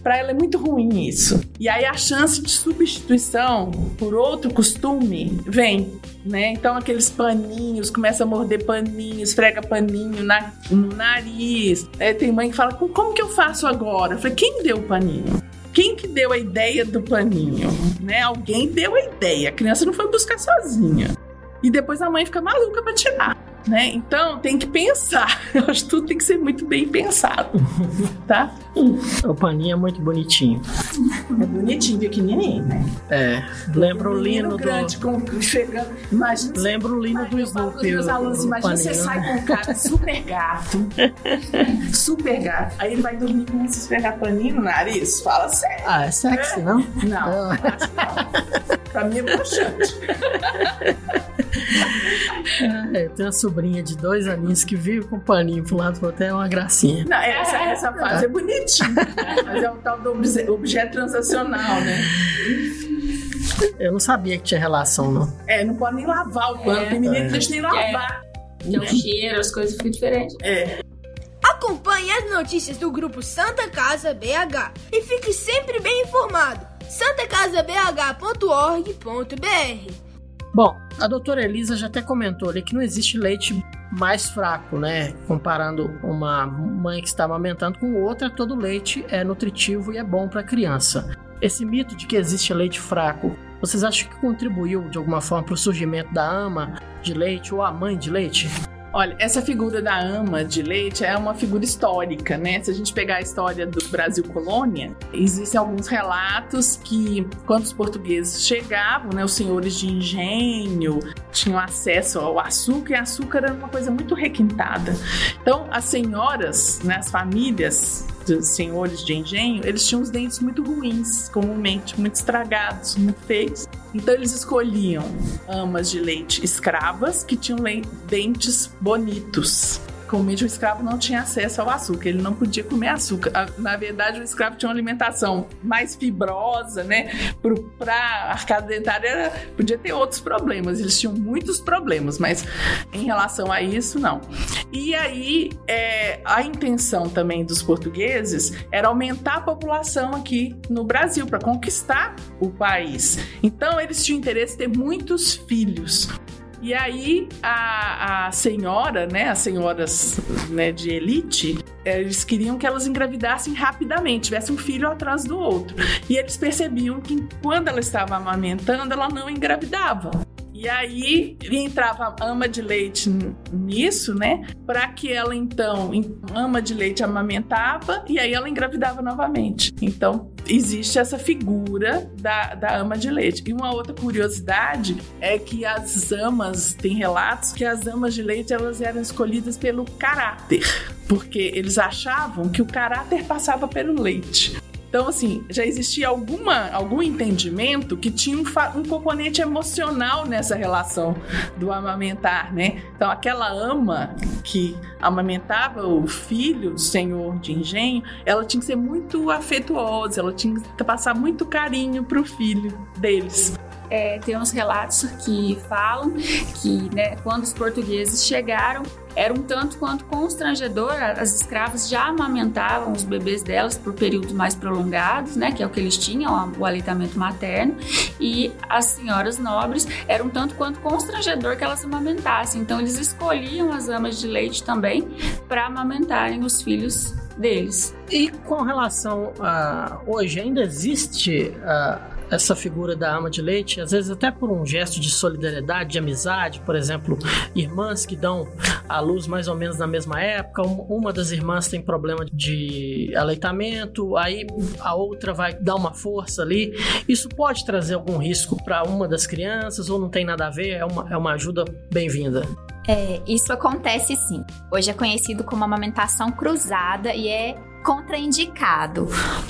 para ela é muito ruim isso. E aí a chance de substituição por outro costume vem. Né? Então aqueles paninhos, começa a morder paninhos, esfrega paninho na, no nariz. É, tem mãe que fala, como que eu faço agora? Eu falei, quem deu o paninho? Quem que deu a ideia do paninho? Né? Alguém deu a ideia. A criança não foi buscar sozinha. E depois a mãe fica maluca para tirar né? Então tem que pensar. [LAUGHS] Eu acho que tudo tem que ser muito bem pensado, tá? O paninho é muito bonitinho. É bonitinho, pequenininho, né? É. Lembra o lino grande, do... com chegando. Imagina. Lembra o lino do Snoopy. Meus alunos, imagina você sai com um cara super gato, [LAUGHS] super gato. Aí ele vai dormir com esse esfregar paninho no nariz. Fala sério. Ah, é sexy, não? Não, acho não. Pra mim é broxante. [LAUGHS] É, tem uma sobrinha de dois aninhos que vive com o paninho pro lado pro outro, é uma gracinha. Não, essa, essa fase é, é bonitinha, mas é o tal do obje, objeto transacional, né? Eu não sabia que tinha relação, não. É, não pode nem lavar o pano, é, tem menino que deixa nem lavar. É. o cheiro, as coisas ficam diferentes. É. Acompanhe as notícias do grupo Santa Casa BH e fique sempre bem informado. santacasabh.org.br Bom, a doutora Elisa já até comentou ali que não existe leite mais fraco, né? Comparando uma mãe que está amamentando com outra, todo leite é nutritivo e é bom para a criança. Esse mito de que existe leite fraco, vocês acham que contribuiu de alguma forma para o surgimento da ama de leite ou a mãe de leite? Olha, essa figura da ama de leite é uma figura histórica, né? Se a gente pegar a história do Brasil colônia, existem alguns relatos que quando os portugueses chegavam, né, os senhores de engenho tinham acesso ao açúcar e açúcar era uma coisa muito requintada. Então, as senhoras, né, as famílias dos senhores de engenho, eles tinham os dentes muito ruins, comumente, muito estragados, muito feios. Então eles escolhiam amas de leite escravas que tinham dentes bonitos comumente o escravo não tinha acesso ao açúcar, ele não podia comer açúcar. Na verdade, o escravo tinha uma alimentação mais fibrosa, né? Para a arcada dentária podia ter outros problemas, eles tinham muitos problemas, mas em relação a isso, não. E aí, é, a intenção também dos portugueses era aumentar a população aqui no Brasil, para conquistar o país. Então, eles tinham interesse em ter muitos filhos. E aí a, a senhora, né, as senhoras né, de elite, eles queriam que elas engravidassem rapidamente, tivesse um filho atrás do outro. E eles percebiam que quando ela estava amamentando, ela não engravidava. E aí entrava ama de leite nisso, né? Para que ela então, ama de leite amamentava e aí ela engravidava novamente. Então existe essa figura da, da ama de leite. E uma outra curiosidade é que as amas, tem relatos que as amas de leite elas eram escolhidas pelo caráter, porque eles achavam que o caráter passava pelo leite. Então, assim, já existia alguma, algum entendimento que tinha um, um componente emocional nessa relação do amamentar, né? Então, aquela ama que amamentava o filho do senhor de engenho, ela tinha que ser muito afetuosa, ela tinha que passar muito carinho pro filho deles. É, tem uns relatos que falam que né, quando os portugueses chegaram, era um tanto quanto constrangedor. As escravas já amamentavam os bebês delas por períodos mais prolongados, né, que é o que eles tinham, o aleitamento materno, e as senhoras nobres era um tanto quanto constrangedor que elas amamentassem. Então eles escolhiam as amas de leite também para amamentarem os filhos deles. E com relação a hoje ainda existe a essa figura da ama de leite, às vezes até por um gesto de solidariedade, de amizade, por exemplo, irmãs que dão a luz mais ou menos na mesma época, uma das irmãs tem problema de aleitamento, aí a outra vai dar uma força ali. Isso pode trazer algum risco para uma das crianças ou não tem nada a ver? É uma, é uma ajuda bem-vinda. É, isso acontece sim. Hoje é conhecido como amamentação cruzada e é contraindicado,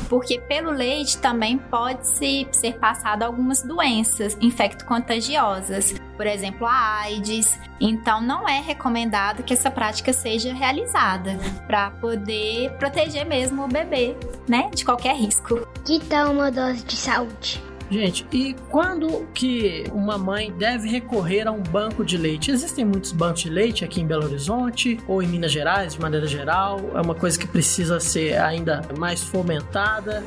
porque pelo leite também pode -se ser passado algumas doenças infecto-contagiosas, por exemplo, a AIDS. Então, não é recomendado que essa prática seja realizada para poder proteger mesmo o bebê, né, de qualquer risco. Que tal uma dose de saúde? Gente, e quando que uma mãe deve recorrer a um banco de leite? Existem muitos bancos de leite aqui em Belo Horizonte ou em Minas Gerais, de maneira geral. É uma coisa que precisa ser ainda mais fomentada.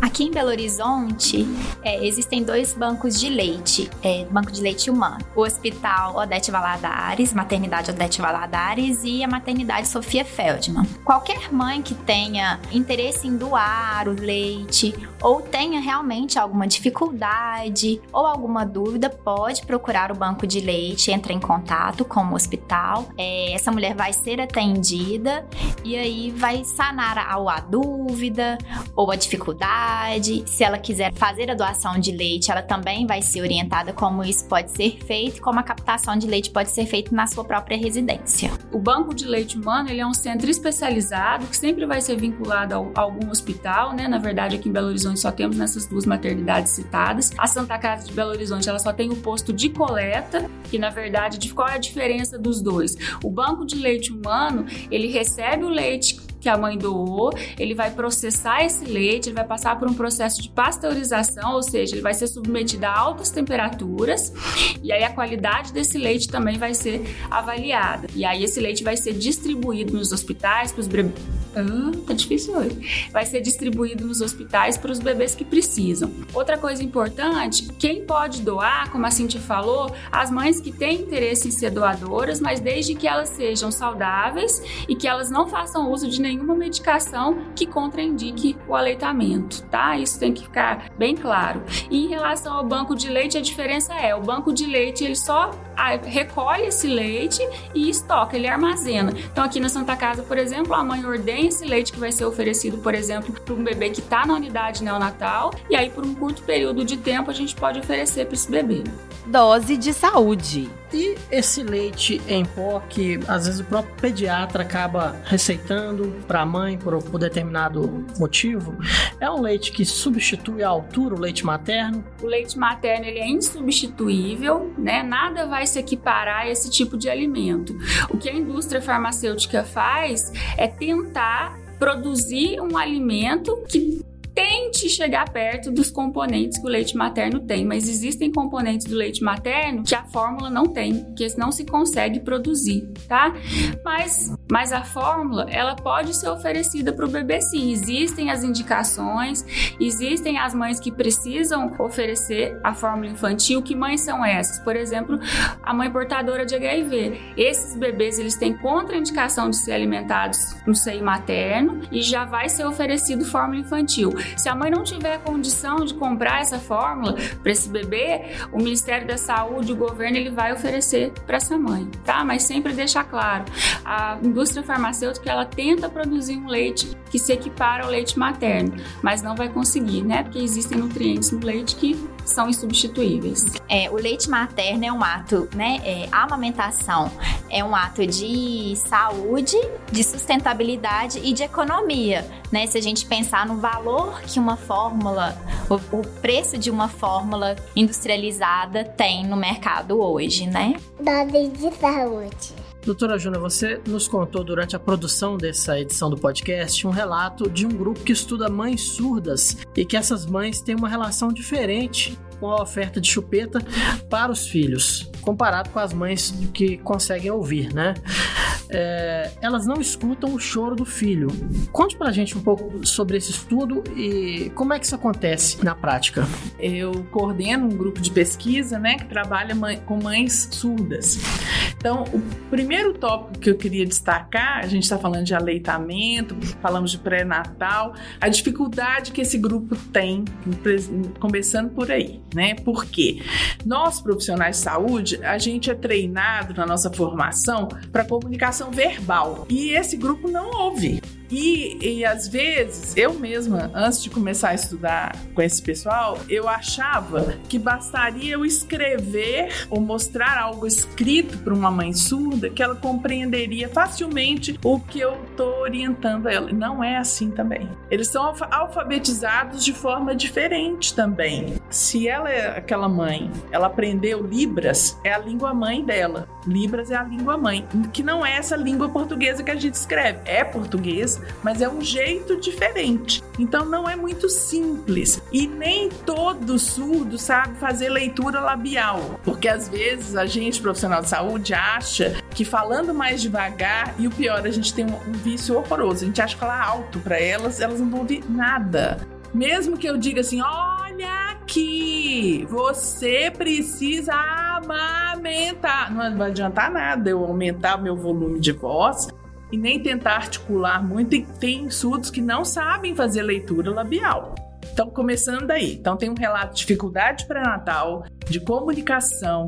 Aqui em Belo Horizonte, é, existem dois bancos de leite, é, banco de leite humano. O Hospital Odete Valadares, Maternidade Odete Valadares e a Maternidade Sofia Feldman. Qualquer mãe que tenha interesse em doar o leite ou tenha realmente alguma dificuldade ou alguma dúvida, pode procurar o banco de leite, entra em contato com o hospital. É, essa mulher vai ser atendida e aí vai sanar a, a dúvida ou a dificuldade se ela quiser fazer a doação de leite, ela também vai ser orientada como isso pode ser feito, como a captação de leite pode ser feita na sua própria residência. O Banco de Leite Humano ele é um centro especializado que sempre vai ser vinculado a algum hospital, né? Na verdade, aqui em Belo Horizonte só temos nessas duas maternidades citadas. A Santa Casa de Belo Horizonte ela só tem o posto de coleta, que na verdade, qual é a diferença dos dois? O Banco de Leite Humano ele recebe o leite que a mãe doou, ele vai processar esse leite, ele vai passar por um processo de pasteurização, ou seja, ele vai ser submetido a altas temperaturas e aí a qualidade desse leite também vai ser avaliada. E aí esse leite vai ser distribuído nos hospitais para os bebês. Ah, tá difícil hoje. Vai ser distribuído nos hospitais para os bebês que precisam. Outra coisa importante, quem pode doar, como a Cintia falou, as mães que têm interesse em ser doadoras, mas desde que elas sejam saudáveis e que elas não façam uso de nenhum nenhuma medicação que contraindique o aleitamento, tá? Isso tem que ficar bem claro. E em relação ao banco de leite, a diferença é, o banco de leite ele só ah, recolhe esse leite e estoca, ele armazena. Então aqui na Santa Casa, por exemplo, a mãe ordena esse leite que vai ser oferecido, por exemplo, para um bebê que está na unidade neonatal e aí por um curto período de tempo a gente pode oferecer para esse bebê. Dose de saúde. E esse leite em pó que às vezes o próprio pediatra acaba receitando para a mãe por, por determinado motivo, é um leite que substitui à altura o leite materno? O leite materno ele é insubstituível, né? Nada vai se equiparar a esse tipo de alimento. O que a indústria farmacêutica faz é tentar produzir um alimento que tente chegar perto dos componentes que o leite materno tem, mas existem componentes do leite materno que a fórmula não tem, que não se consegue produzir, tá? Mas, mas a fórmula, ela pode ser oferecida para o bebê sim. Existem as indicações, existem as mães que precisam oferecer a fórmula infantil. Que mães são essas? Por exemplo, a mãe portadora de HIV. Esses bebês, eles têm contraindicação de ser alimentados no seio materno e já vai ser oferecido fórmula infantil. Se a mãe não tiver condição de comprar essa fórmula para esse bebê, o Ministério da Saúde, o governo, ele vai oferecer para essa mãe, tá? Mas sempre deixar claro, a indústria farmacêutica ela tenta produzir um leite que se equipara ao leite materno, mas não vai conseguir, né? Porque existem nutrientes no leite que são insubstituíveis. É, o leite materno é um ato, né? É, a amamentação é um ato de saúde, de sustentabilidade e de economia, né? Se a gente pensar no valor que uma fórmula, o, o preço de uma fórmula industrializada tem no mercado hoje, né? Dose de saúde. Doutora Júlia, você nos contou durante a produção dessa edição do podcast um relato de um grupo que estuda mães surdas e que essas mães têm uma relação diferente com a oferta de chupeta para os filhos, comparado com as mães que conseguem ouvir, né? É, elas não escutam o choro do filho. Conte pra gente um pouco sobre esse estudo e como é que isso acontece na prática. Eu coordeno um grupo de pesquisa, né, que trabalha com mães surdas. Então, o primeiro tópico que eu queria destacar, a gente está falando de aleitamento, falamos de pré-natal, a dificuldade que esse grupo tem, começando por aí, né? Porque nós, profissionais de saúde, a gente é treinado na nossa formação para comunicação verbal e esse grupo não ouve. E, e às vezes, eu mesma, antes de começar a estudar com esse pessoal, eu achava que bastaria eu escrever ou mostrar algo escrito para uma mãe surda que ela compreenderia facilmente o que eu estou orientando ela. Não é assim também. Eles são alfabetizados de forma diferente também. Se ela é aquela mãe, ela aprendeu Libras, é a língua mãe dela. Libras é a língua mãe, que não é essa língua portuguesa que a gente escreve. É português, mas é um jeito diferente. Então não é muito simples. E nem todo surdo sabe fazer leitura labial, porque às vezes a gente, profissional de saúde, acha que falando mais devagar, e o pior, a gente tem um, vício horroroso, a gente acha que falar alto para elas, elas não vão ouvir nada. Mesmo que eu diga assim, olha aqui, você precisa amamentar. Não vai adiantar nada eu aumentar meu volume de voz e nem tentar articular muito. E tem surdos que não sabem fazer leitura labial. Então, começando daí. Então, tem um relato de dificuldade pré-natal, de comunicação,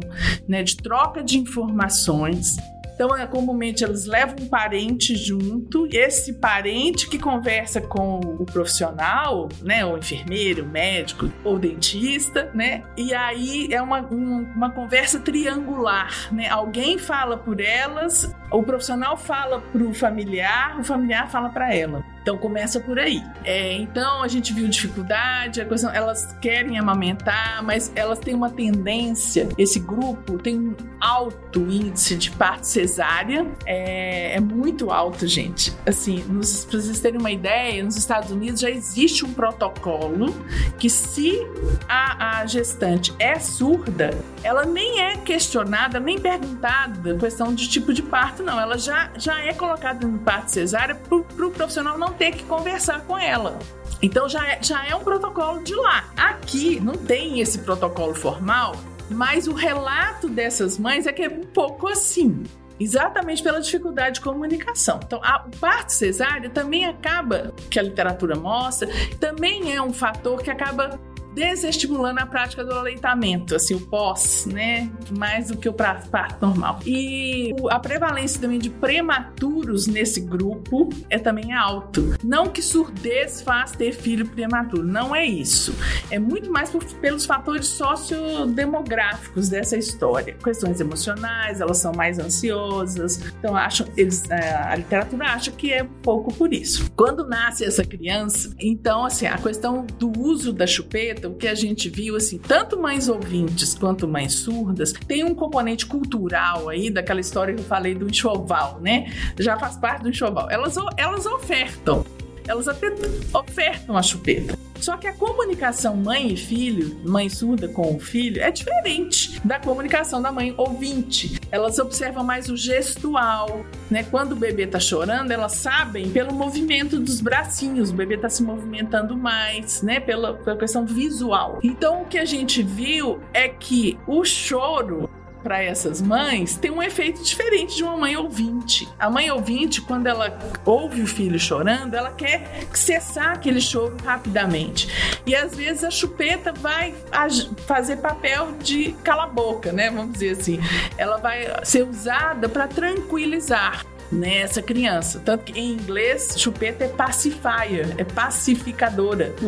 né, de troca de informações, então, é, comumente eles levam um parente junto, esse parente que conversa com o profissional, né, o enfermeiro, o médico ou dentista, né, e aí é uma, um, uma conversa triangular, né, alguém fala por elas, o profissional fala para o familiar, o familiar fala para ela. Então começa por aí. É, então a gente viu dificuldade, questão, elas querem amamentar, mas elas têm uma tendência. Esse grupo tem um alto índice de parto cesárea, é, é muito alto, gente. Assim, para vocês terem uma ideia, nos Estados Unidos já existe um protocolo que se a, a gestante é surda, ela nem é questionada, nem perguntada questão de tipo de parto, não. Ela já, já é colocada no parto cesárea para o pro profissional não ter que conversar com ela. Então já é, já é um protocolo de lá. Aqui não tem esse protocolo formal, mas o relato dessas mães é que é um pouco assim. Exatamente pela dificuldade de comunicação. Então, a, o parto cesáreo também acaba, que a literatura mostra, também é um fator que acaba desestimulando a prática do aleitamento, assim, o pós, né? Mais do que o parto normal. E a prevalência também de prematuros nesse grupo é também alto. Não que surdez faz ter filho prematuro, não é isso. É muito mais por, pelos fatores sociodemográficos dessa história. Questões emocionais, elas são mais ansiosas. Então, acham, eles, é, a literatura acha que é pouco por isso. Quando nasce essa criança, então, assim, a questão do uso da chupeta o que a gente viu, assim, tanto mães ouvintes quanto mães surdas, tem um componente cultural aí, daquela história que eu falei do enxoval, né? Já faz parte do enxoval. Elas, elas ofertam elas até ofertam a chupeta. Só que a comunicação mãe e filho, mãe surda com o filho, é diferente da comunicação da mãe ouvinte. Elas observam mais o gestual, né? Quando o bebê tá chorando, elas sabem pelo movimento dos bracinhos, o bebê tá se movimentando mais, né? Pela, pela questão visual. Então, o que a gente viu é que o choro para essas mães tem um efeito diferente de uma mãe ouvinte. A mãe ouvinte, quando ela ouve o filho chorando, ela quer cessar aquele choro rapidamente. E às vezes a chupeta vai fazer papel de cala-boca, né? Vamos dizer assim. Ela vai ser usada para tranquilizar nessa criança. Tanto que em inglês, chupeta é pacifier, é pacificadora. [LAUGHS]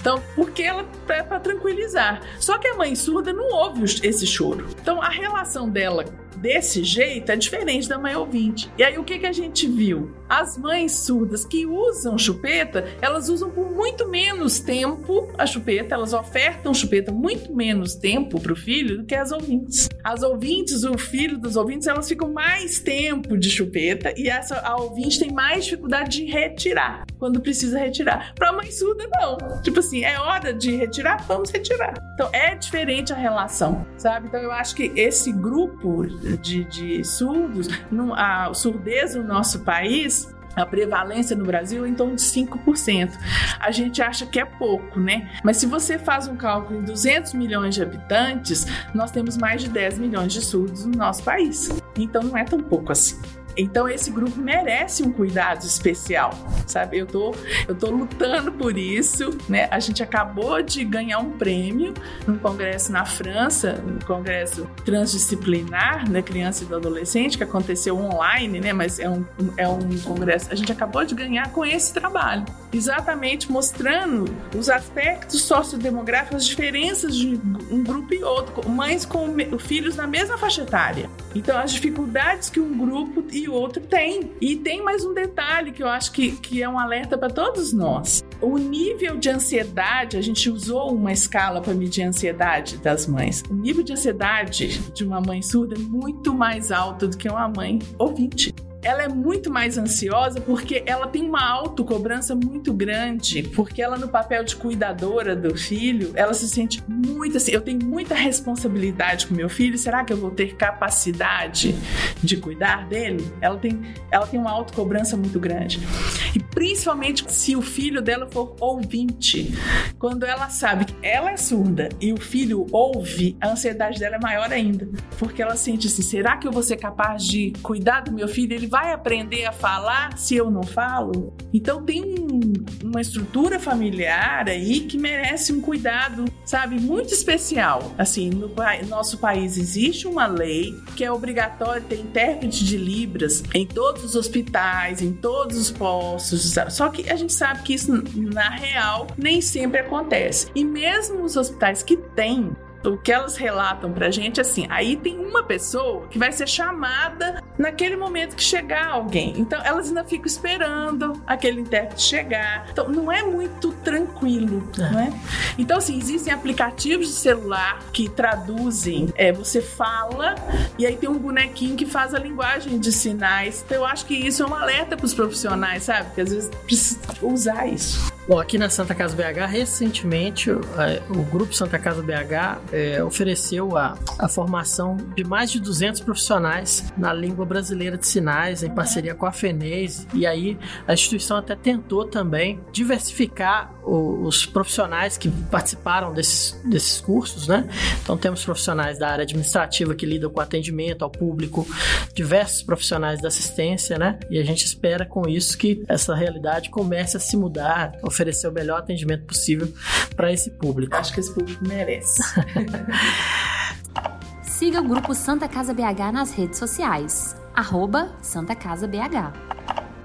Então, porque ela é para tranquilizar. Só que a mãe surda não ouve esse choro. Então, a relação dela desse jeito é diferente da mãe ouvinte. E aí o que, que a gente viu? As mães surdas que usam chupeta, elas usam por muito menos tempo a chupeta, elas ofertam chupeta muito menos tempo para o filho do que as ouvintes. As ouvintes, o filho dos ouvintes, elas ficam mais tempo de chupeta e essa a ouvinte tem mais dificuldade de retirar quando precisa retirar. Para a mãe surda não. Tipo assim, é hora de retirar, vamos retirar. Então é diferente a relação, sabe? Então eu acho que esse grupo de, de surdos, a surdez no nosso país a prevalência no Brasil é em torno de 5%. A gente acha que é pouco, né? Mas se você faz um cálculo em 200 milhões de habitantes, nós temos mais de 10 milhões de surdos no nosso país. Então não é tão pouco assim. Então esse grupo merece um cuidado especial, sabe? Eu tô, eu tô lutando por isso, né? A gente acabou de ganhar um prêmio no congresso na França, no congresso transdisciplinar, né, criança e adolescente, que aconteceu online, né? Mas é um, é um congresso. A gente acabou de ganhar com esse trabalho, exatamente mostrando os aspectos sociodemográficos, as diferenças de um grupo e outro, mães com filhos na mesma faixa etária. Então as dificuldades que um grupo e o outro tem. E tem mais um detalhe que eu acho que, que é um alerta para todos nós. O nível de ansiedade, a gente usou uma escala para medir a ansiedade das mães. O nível de ansiedade de uma mãe surda é muito mais alto do que uma mãe ouvinte ela é muito mais ansiosa porque ela tem uma autocobrança muito grande, porque ela no papel de cuidadora do filho, ela se sente muito assim, eu tenho muita responsabilidade com meu filho, será que eu vou ter capacidade de cuidar dele? Ela tem, ela tem uma autocobrança muito grande. E principalmente se o filho dela for ouvinte, quando ela sabe que ela é surda e o filho ouve, a ansiedade dela é maior ainda, porque ela sente assim, será que eu vou ser capaz de cuidar do meu filho? Ele vai aprender a falar se eu não falo? Então tem um, uma estrutura familiar aí que merece um cuidado, sabe, muito especial. Assim, no nosso país existe uma lei que é obrigatório ter intérprete de Libras em todos os hospitais, em todos os postos. Só que a gente sabe que isso, na real, nem sempre acontece. E mesmo os hospitais que têm o que elas relatam pra gente assim, aí tem uma pessoa que vai ser chamada naquele momento que chegar alguém. Então elas ainda ficam esperando aquele intérprete chegar. Então não é muito tranquilo, é. não é? Então assim, existem aplicativos de celular que traduzem, é, você fala e aí tem um bonequinho que faz a linguagem de sinais. Então eu acho que isso é um alerta para os profissionais, sabe? Porque às vezes precisa usar isso. Bom, aqui na Santa Casa BH, recentemente, o, o Grupo Santa Casa BH é, ofereceu a, a formação de mais de 200 profissionais na língua brasileira de sinais, em parceria com a FENES. E aí, a instituição até tentou também diversificar os profissionais que participaram desses, desses cursos, né? Então, temos profissionais da área administrativa que lidam com atendimento ao público, diversos profissionais da assistência, né? E a gente espera com isso que essa realidade comece a se mudar, oferecer o melhor atendimento possível para esse público. Acho que esse público merece. [LAUGHS] [LAUGHS] Siga o grupo Santa Casa BH nas redes sociais. Arroba Santa Casa BH.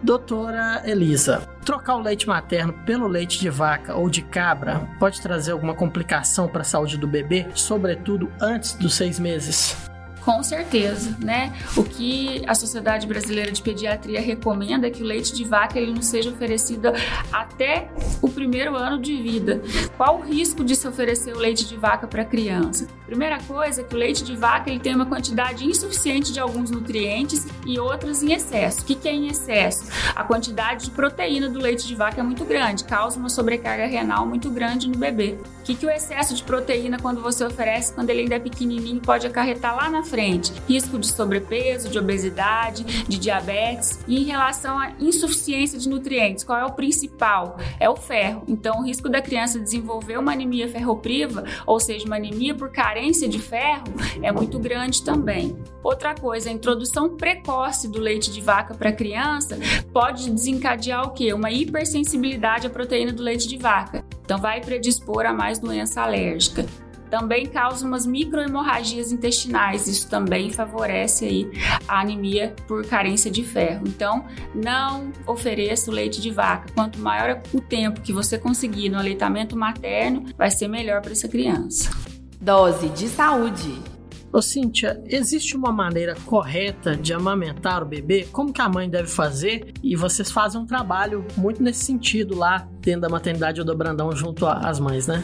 Doutora Elisa, trocar o leite materno pelo leite de vaca ou de cabra pode trazer alguma complicação para a saúde do bebê, sobretudo antes dos seis meses? Com certeza, né? O que a Sociedade Brasileira de Pediatria recomenda é que o leite de vaca ele não seja oferecido até o primeiro ano de vida. Qual o risco de se oferecer o leite de vaca para criança? Primeira coisa é que o leite de vaca ele tem uma quantidade insuficiente de alguns nutrientes e outros em excesso. O que, que é em excesso? A quantidade de proteína do leite de vaca é muito grande, causa uma sobrecarga renal muito grande no bebê. O que, que o excesso de proteína, quando você oferece, quando ele ainda é pequenininho, pode acarretar lá na frente? Risco de sobrepeso, de obesidade, de diabetes. E em relação à insuficiência de nutrientes, qual é o principal? É o ferro. Então, o risco da criança desenvolver uma anemia ferropriva, ou seja, uma anemia por carência de ferro, é muito grande também. Outra coisa, a introdução precoce do leite de vaca para criança pode desencadear o quê? Uma hipersensibilidade à proteína do leite de vaca. Então, vai predispor a mais doença alérgica. Também causa umas microhemorragias intestinais. Isso também favorece aí a anemia por carência de ferro. Então, não ofereça o leite de vaca. Quanto maior o tempo que você conseguir no aleitamento materno, vai ser melhor para essa criança. Dose de saúde. Ô Cíntia, existe uma maneira correta de amamentar o bebê? Como que a mãe deve fazer? E vocês fazem um trabalho muito nesse sentido lá dentro da maternidade do Brandão junto às mães, né?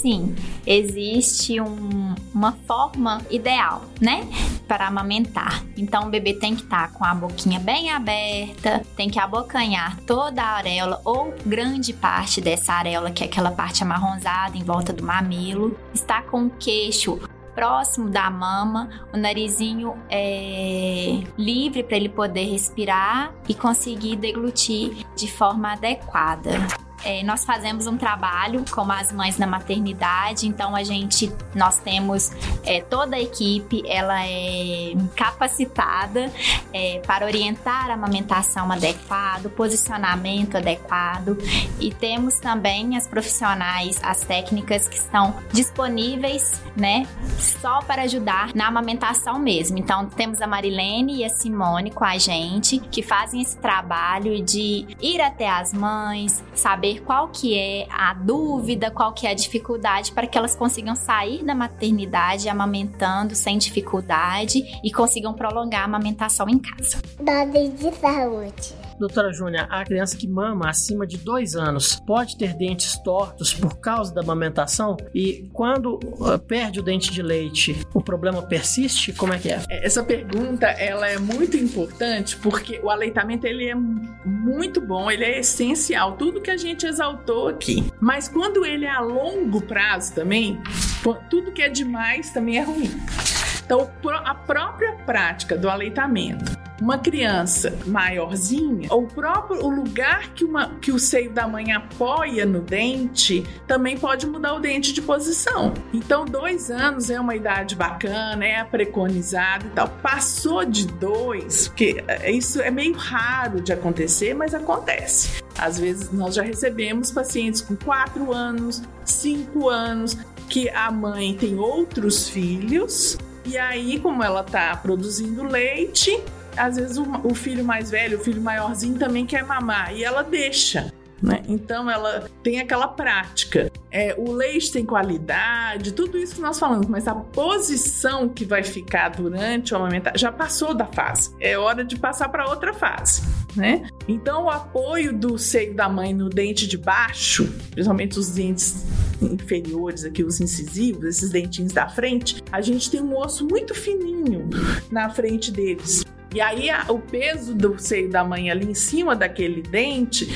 Sim, existe um, uma forma ideal, né? Para amamentar. Então o bebê tem que estar tá com a boquinha bem aberta, tem que abocanhar toda a areola ou grande parte dessa areola, que é aquela parte amarronzada em volta do mamilo, está com o queixo próximo da mama, o narizinho é livre para ele poder respirar e conseguir deglutir de forma adequada. É, nós fazemos um trabalho com as mães na maternidade, então a gente, nós temos é, toda a equipe, ela é capacitada é, para orientar a amamentação adequada, o posicionamento adequado e temos também as profissionais, as técnicas que estão disponíveis, né, só para ajudar na amamentação mesmo. Então temos a Marilene e a Simone com a gente que fazem esse trabalho de ir até as mães, saber saber qual que é a dúvida, qual que é a dificuldade para que elas consigam sair da maternidade amamentando sem dificuldade e consigam prolongar a amamentação em casa. Dose de saúde. Doutora Júnia, a criança que mama acima de dois anos pode ter dentes tortos por causa da amamentação? E quando uh, perde o dente de leite, o problema persiste? Como é que é? Essa pergunta ela é muito importante porque o aleitamento ele é muito bom, ele é essencial, tudo que a gente exaltou aqui. Mas quando ele é a longo prazo também, tudo que é demais também é ruim. Então, a própria prática do aleitamento uma criança maiorzinha, o próprio o lugar que, uma, que o seio da mãe apoia no dente também pode mudar o dente de posição. Então, dois anos é uma idade bacana, é preconizado e tal. Passou de dois, porque é, isso é meio raro de acontecer, mas acontece. Às vezes nós já recebemos pacientes com quatro anos, cinco anos, que a mãe tem outros filhos e aí, como ela tá produzindo leite, às vezes o, o filho mais velho, o filho maiorzinho também quer mamar e ela deixa. Né? Então ela tem aquela prática. É, o leite tem qualidade, tudo isso que nós falamos, mas a posição que vai ficar durante o amamentar já passou da fase. É hora de passar para outra fase. Né? Então o apoio do seio da mãe no dente de baixo, principalmente os dentes inferiores aqui, os incisivos, esses dentinhos da frente, a gente tem um osso muito fininho na frente deles. E aí a, o peso do seio da mãe ali em cima daquele dente,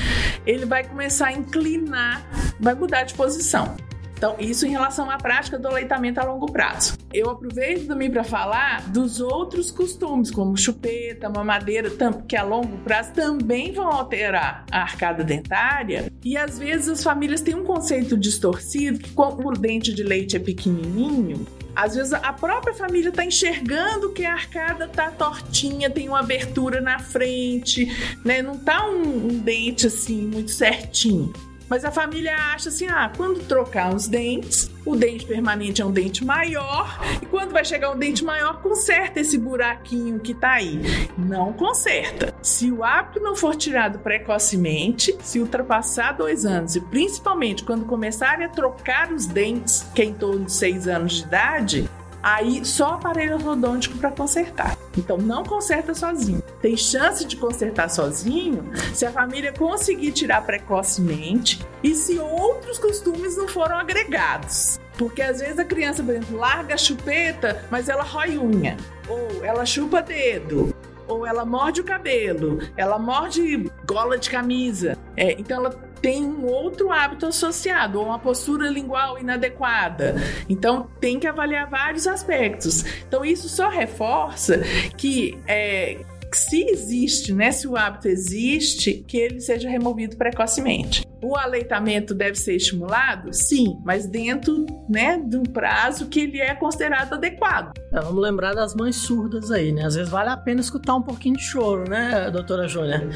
ele vai começar a inclinar, vai mudar de posição. Então, isso em relação à prática do aleitamento a longo prazo. Eu aproveito também para falar dos outros costumes, como chupeta, mamadeira, que a longo prazo também vão alterar a arcada dentária. E às vezes as famílias têm um conceito distorcido que, como o dente de leite é pequenininho, às vezes a própria família está enxergando que a arcada tá tortinha, tem uma abertura na frente, né? Não tá um, um dente assim muito certinho. Mas a família acha assim: ah, quando trocar os dentes, o dente permanente é um dente maior, e quando vai chegar um dente maior, conserta esse buraquinho que tá aí. Não conserta. Se o hábito não for tirado precocemente, se ultrapassar dois anos, e principalmente quando começarem a trocar os dentes, que é em torno de seis anos de idade, aí só aparelho ortodôntico para consertar. Então não conserta sozinho. Tem chance de consertar sozinho se a família conseguir tirar precocemente e se outros costumes não foram agregados. Porque às vezes a criança, por exemplo, larga a chupeta, mas ela rói unha, ou ela chupa dedo, ou ela morde o cabelo, ela morde gola de camisa. É, então ela tem um outro hábito associado, ou uma postura lingual inadequada. Então, tem que avaliar vários aspectos. Então, isso só reforça que é, se existe, né, se o hábito existe, que ele seja removido precocemente. O aleitamento deve ser estimulado? Sim, mas dentro né, de um prazo que ele é considerado adequado. É, vamos lembrar das mães surdas aí, né? Às vezes vale a pena escutar um pouquinho de choro, né, doutora Júlia?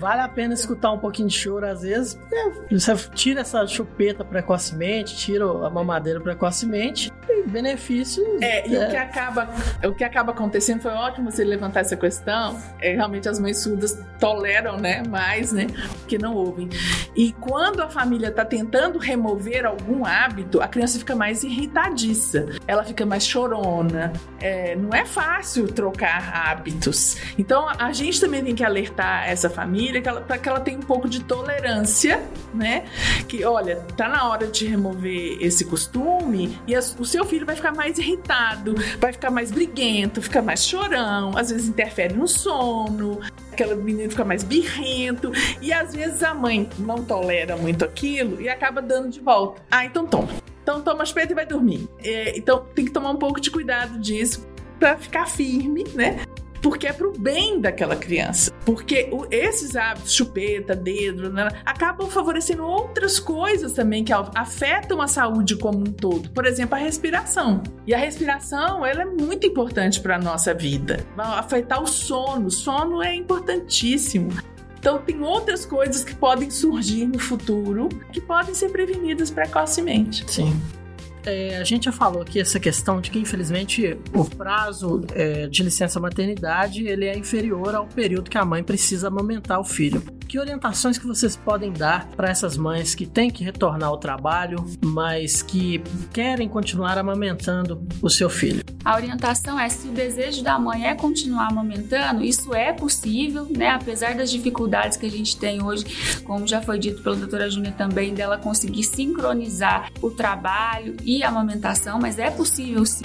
Vale a pena escutar um pouquinho de choro, às vezes, você tira essa chupeta precocemente, tira a mamadeira precocemente, e benefício. É, e é. o que acaba, o que acaba acontecendo foi ótimo você levantar essa questão. É, realmente as mães surdas toleram, né, mais, né, que não ouvem. E quando a família está tentando remover algum hábito, a criança fica mais irritadiça, ela fica mais chorona. É, não é fácil trocar hábitos. Então a gente também tem que alertar essa família para que ela tenha um pouco de tolerância, né? Que olha, tá na hora de remover esse costume e o seu filho vai ficar mais irritado, vai ficar mais briguento, fica mais chorão, às vezes interfere no sono, aquela menina fica mais birrento e às vezes a mãe não tolera muito aquilo e acaba dando de volta. Ah, então toma. Então toma as e vai dormir. É, então tem que tomar um pouco de cuidado disso para ficar firme, né? porque é pro bem daquela criança. Porque esses hábitos, chupeta, dedo, né, acabam favorecendo outras coisas também que afetam a saúde como um todo. Por exemplo, a respiração. E a respiração, ela é muito importante para nossa vida. Vai afetar o sono. Sono é importantíssimo. Então, tem outras coisas que podem surgir no futuro que podem ser prevenidas precocemente. Sim. É, a gente já falou aqui essa questão de que, infelizmente, o prazo é, de licença maternidade ele é inferior ao período que a mãe precisa amamentar o filho. Que orientações que vocês podem dar para essas mães que têm que retornar ao trabalho, mas que querem continuar amamentando o seu filho? A orientação é se o desejo da mãe é continuar amamentando, isso é possível, né? Apesar das dificuldades que a gente tem hoje, como já foi dito pela doutora Júnia também, dela conseguir sincronizar o trabalho e a amamentação, mas é possível sim.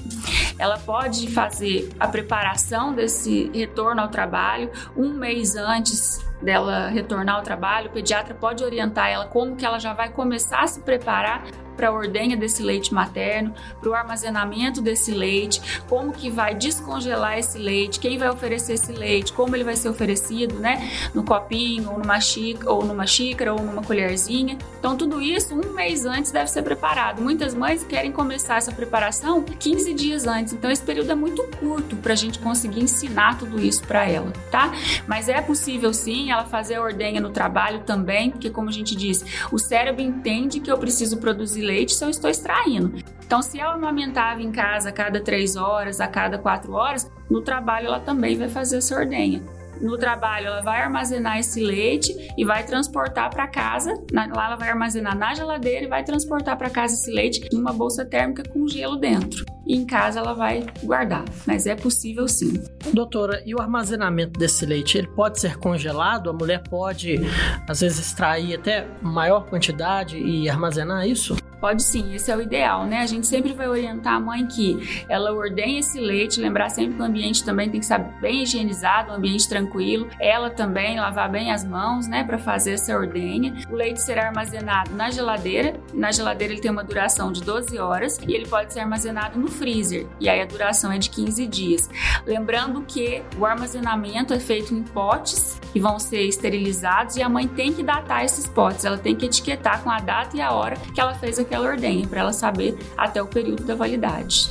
Ela pode fazer a preparação desse retorno ao trabalho um mês antes dela retornar ao trabalho, o pediatra pode orientar ela como que ela já vai começar a se preparar para a ordenha desse leite materno, para o armazenamento desse leite, como que vai descongelar esse leite, quem vai oferecer esse leite, como ele vai ser oferecido, né? No copinho, ou numa xícara, ou numa xícara, ou numa colherzinha. Então, tudo isso um mês antes deve ser preparado. Muitas mães querem começar essa preparação 15 dias antes. Então, esse período é muito curto para a gente conseguir ensinar tudo isso para ela, tá? Mas é possível sim ela fazer a ordenha no trabalho também, porque como a gente disse, o cérebro entende que eu preciso produzir leite se eu estou extraindo. Então, se ela amamentava em casa a cada três horas, a cada quatro horas, no trabalho ela também vai fazer essa ordenha no trabalho ela vai armazenar esse leite e vai transportar para casa. lá ela vai armazenar na geladeira e vai transportar para casa esse leite numa bolsa térmica com gelo dentro. E em casa ela vai guardar, mas é possível sim. Doutora, e o armazenamento desse leite, ele pode ser congelado? A mulher pode às vezes extrair até maior quantidade e armazenar isso? Pode sim, esse é o ideal, né? A gente sempre vai orientar a mãe que ela ordenhe esse leite, lembrar sempre que o ambiente também tem que estar bem higienizado, um ambiente tranquilo. Ela também lavar bem as mãos, né, para fazer essa ordenha. O leite será armazenado na geladeira. Na geladeira ele tem uma duração de 12 horas e ele pode ser armazenado no freezer. E aí a duração é de 15 dias. Lembrando que o armazenamento é feito em potes que vão ser esterilizados e a mãe tem que datar esses potes. Ela tem que etiquetar com a data e a hora que ela fez que ela ordenha, para ela saber até o período da validade.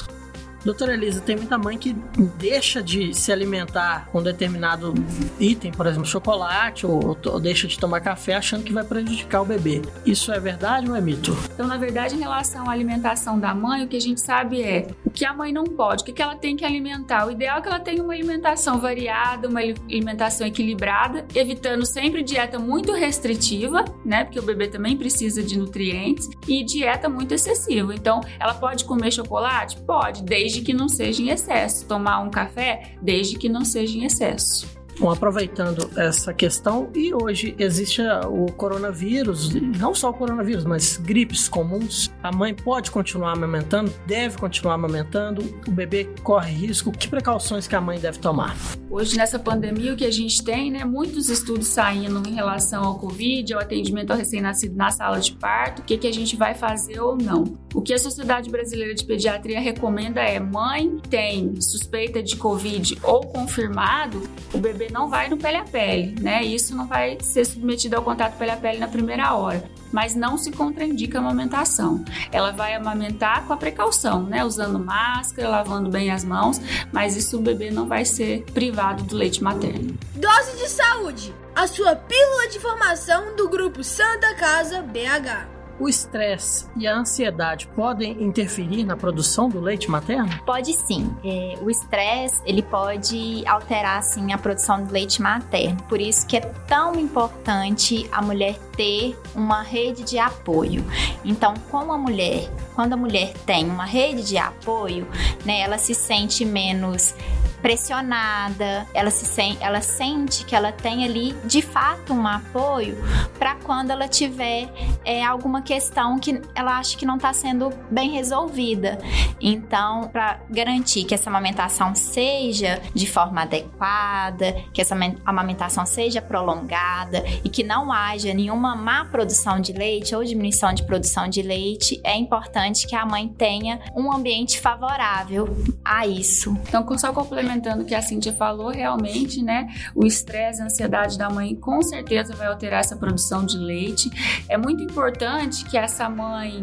Doutora Elisa, tem muita mãe que deixa de se alimentar com determinado item, por exemplo, chocolate, ou, ou, deixa de tomar café achando que vai prejudicar o bebê. Isso é verdade ou é mito? Então, na verdade, em relação à alimentação da mãe, o que a gente sabe é que a mãe não pode, o que ela tem que alimentar. O ideal é que ela tenha uma alimentação variada, uma alimentação equilibrada, evitando sempre dieta muito restritiva, né? Porque o bebê também precisa de nutrientes, e dieta muito excessiva. Então, ela pode comer chocolate? Pode, desde que não seja em excesso. Tomar um café, desde que não seja em excesso. Bom, aproveitando essa questão, e hoje existe o coronavírus, não só o coronavírus, mas gripes comuns. A mãe pode continuar amamentando, deve continuar amamentando, o bebê corre risco. Que precauções que a mãe deve tomar? Hoje, nessa pandemia, o que a gente tem, né, muitos estudos saindo em relação ao Covid, ao atendimento ao recém-nascido na sala de parto, o que, que a gente vai fazer ou não. O que a Sociedade Brasileira de Pediatria recomenda é: mãe tem suspeita de Covid ou confirmado, o bebê não vai no pele a pele, né? Isso não vai ser submetido ao contato pele a pele na primeira hora. mas não se contraindica a amamentação. Ela vai amamentar com a precaução, né? Usando máscara, lavando bem as mãos, mas isso o bebê não vai ser privado do leite materno. Dose de saúde, a sua pílula de formação do grupo Santa Casa BH. O estresse e a ansiedade podem interferir na produção do leite materno? Pode sim. É, o estresse ele pode alterar assim a produção do leite materno. Por isso que é tão importante a mulher ter uma rede de apoio. Então, a mulher, quando a mulher tem uma rede de apoio, né, ela se sente menos pressionada, ela se sente, ela sente que ela tem ali de fato um apoio para quando ela tiver é, alguma questão que ela acha que não está sendo bem resolvida. Então, para garantir que essa amamentação seja de forma adequada, que essa amamentação seja prolongada e que não haja nenhuma má produção de leite ou diminuição de produção de leite, é importante que a mãe tenha um ambiente favorável a isso. Então, só complementando o que a Cintia falou, realmente, né, o estresse, a ansiedade da mãe com certeza vai alterar essa produção de leite. É muito importante que essa mãe,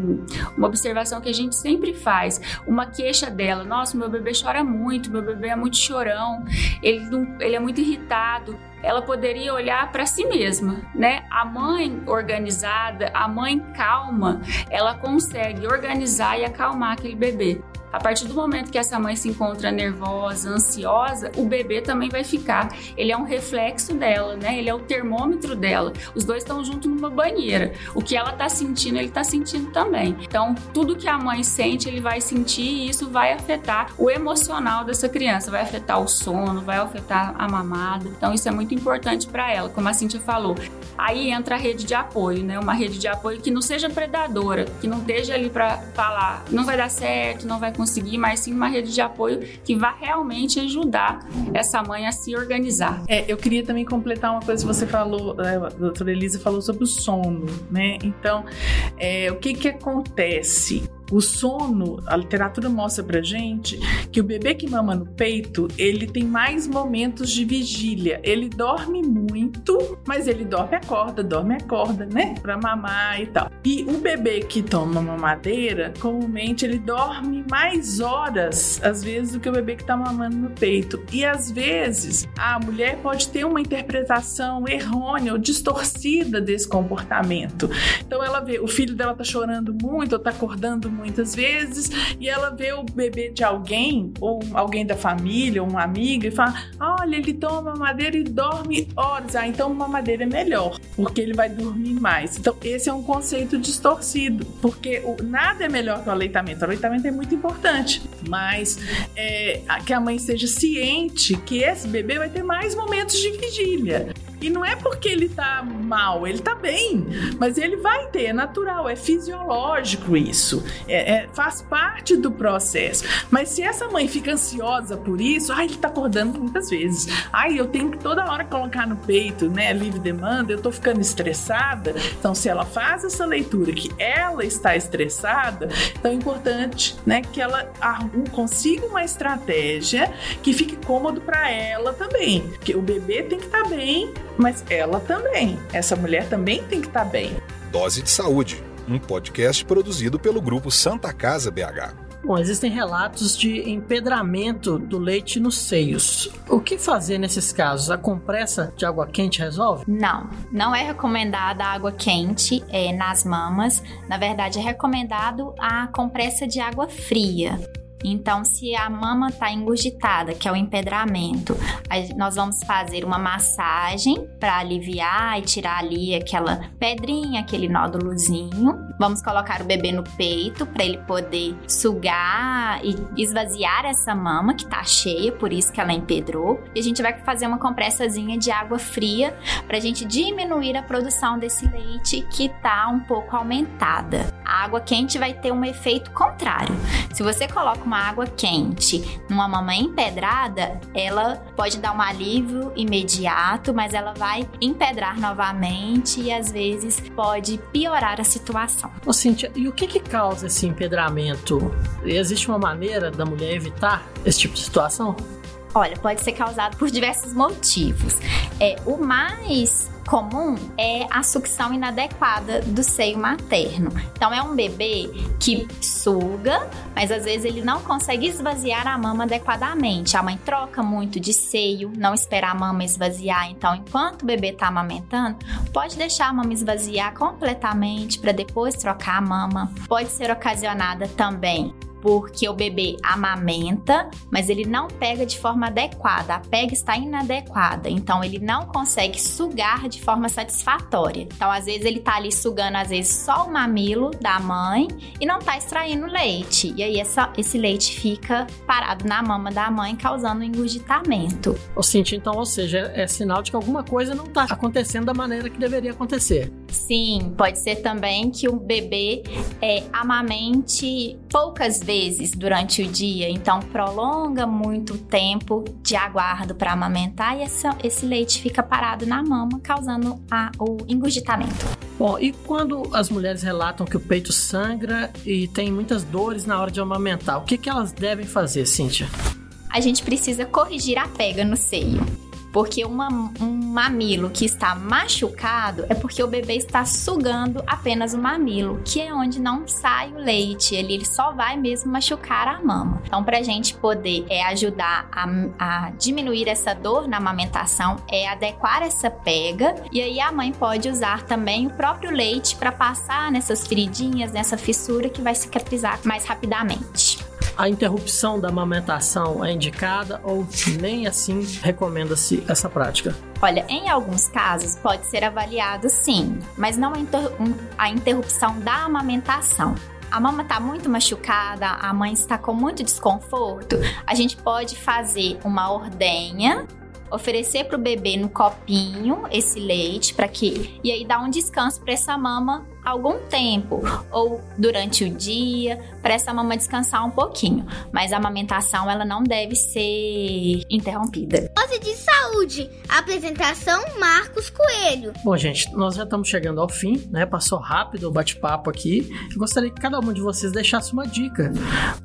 uma observação que a gente sempre faz, uma queixa dela, nossa, meu bebê chora muito, meu bebê é muito chorão, ele, não, ele é muito irritado ela poderia olhar para si mesma, né? A mãe organizada, a mãe calma, ela consegue organizar e acalmar aquele bebê. A partir do momento que essa mãe se encontra nervosa, ansiosa, o bebê também vai ficar. Ele é um reflexo dela, né? Ele é o termômetro dela. Os dois estão juntos numa banheira. O que ela tá sentindo, ele tá sentindo também. Então, tudo que a mãe sente, ele vai sentir e isso vai afetar o emocional dessa criança, vai afetar o sono, vai afetar a mamada. Então, isso é muito importante para ela, como a Cintia falou. Aí entra a rede de apoio, né? Uma rede de apoio que não seja predadora, que não esteja ali para falar, não vai dar certo, não vai conseguir conseguir, mas sim uma rede de apoio que vá realmente ajudar essa mãe a se organizar. É, eu queria também completar uma coisa que você falou, né, a doutora Elisa falou sobre o sono, né? Então, é, o que que acontece? O sono, a literatura mostra pra gente que o bebê que mama no peito, ele tem mais momentos de vigília. Ele dorme muito, mas ele dorme acorda, dorme acorda, né? Pra mamar e tal. E o bebê que toma mamadeira, comumente ele dorme mais horas, às vezes, do que o bebê que tá mamando no peito. E às vezes a mulher pode ter uma interpretação errônea ou distorcida desse comportamento. Então ela vê, o filho dela tá chorando muito ou tá acordando muitas vezes e ela vê o bebê de alguém, ou alguém da família, ou uma amiga, e fala: Olha, ele toma mamadeira e dorme horas. Ah, então mamadeira é melhor, porque ele vai dormir mais. Então, esse é um conceito distorcido, porque o, nada é melhor que o aleitamento. O aleitamento é muito importante, mas é, que a mãe seja ciente que esse bebê vai ter mais momentos de vigília. E não é porque ele tá mal, ele tá bem. Mas ele vai ter, é natural, é fisiológico isso. É, é, faz parte do processo. Mas se essa mãe fica ansiosa por isso, ai, ele tá acordando muitas vezes. Ai, eu tenho que toda hora colocar no peito, né? Livre demanda, eu tô ficando estressada. Então, se ela faz essa leitura que ela está estressada, então é importante, né, que ela consiga uma estratégia que fique cômodo para ela também. Porque o bebê tem que estar tá bem mas ela também. Essa mulher também tem que estar tá bem. Dose de Saúde, um podcast produzido pelo grupo Santa Casa BH. Bom, existem relatos de empedramento do leite nos seios. O que fazer nesses casos? A compressa de água quente resolve? Não, não é recomendada água quente é, nas mamas. Na verdade, é recomendado a compressa de água fria. Então, se a mama está engurgitada, que é o empedramento, nós vamos fazer uma massagem para aliviar e tirar ali aquela pedrinha, aquele nódulozinho. Vamos colocar o bebê no peito para ele poder sugar e esvaziar essa mama que está cheia, por isso que ela empedrou. E a gente vai fazer uma compressazinha de água fria para a gente diminuir a produção desse leite que está um pouco aumentada. A água quente vai ter um efeito contrário. Se você coloca uma uma água quente numa mama empedrada, ela pode dar um alívio imediato, mas ela vai empedrar novamente e às vezes pode piorar a situação. Ô Cíntia, e o que que causa esse empedramento? Existe uma maneira da mulher evitar esse tipo de situação? Olha, pode ser causado por diversos motivos. É, o mais comum é a sucção inadequada do seio materno. Então, é um bebê que suga, mas às vezes ele não consegue esvaziar a mama adequadamente. A mãe troca muito de seio, não espera a mama esvaziar. Então, enquanto o bebê está amamentando, pode deixar a mama esvaziar completamente para depois trocar a mama. Pode ser ocasionada também porque o bebê amamenta, mas ele não pega de forma adequada, a pega está inadequada, então ele não consegue sugar de forma satisfatória. Então, às vezes ele tá ali sugando às vezes só o mamilo da mãe e não tá extraindo leite. E aí essa, esse leite fica parado na mama da mãe, causando engurgitamento. Ou seja, então, ou seja, é sinal de que alguma coisa não tá acontecendo da maneira que deveria acontecer. Sim, pode ser também que o bebê é, amamente poucas vezes durante o dia, então prolonga muito o tempo de aguardo para amamentar e essa, esse leite fica parado na mama, causando a, o engurgitamento. Bom, e quando as mulheres relatam que o peito sangra e tem muitas dores na hora de amamentar, o que, que elas devem fazer, Cíntia? A gente precisa corrigir a pega no seio. Porque uma, um mamilo que está machucado é porque o bebê está sugando apenas o mamilo, que é onde não sai o leite. Ele, ele só vai mesmo machucar a mama. Então, para a gente poder é, ajudar a, a diminuir essa dor na amamentação, é adequar essa pega. E aí a mãe pode usar também o próprio leite para passar nessas feridinhas, nessa fissura que vai cicatrizar mais rapidamente. A interrupção da amamentação é indicada ou nem assim recomenda-se essa prática? Olha, em alguns casos pode ser avaliado sim, mas não a, inter a interrupção da amamentação a mama está muito machucada, a mãe está com muito desconforto, a gente pode fazer uma ordenha oferecer para o bebê no copinho esse leite para que e aí dar um descanso para essa mama algum tempo ou durante o dia para essa mama descansar um pouquinho, mas a amamentação ela não deve ser interrompida. Dose de saúde, apresentação Marcos Coelho. Bom, gente, nós já estamos chegando ao fim, né? Passou rápido o bate-papo aqui. Eu gostaria que cada um de vocês deixasse uma dica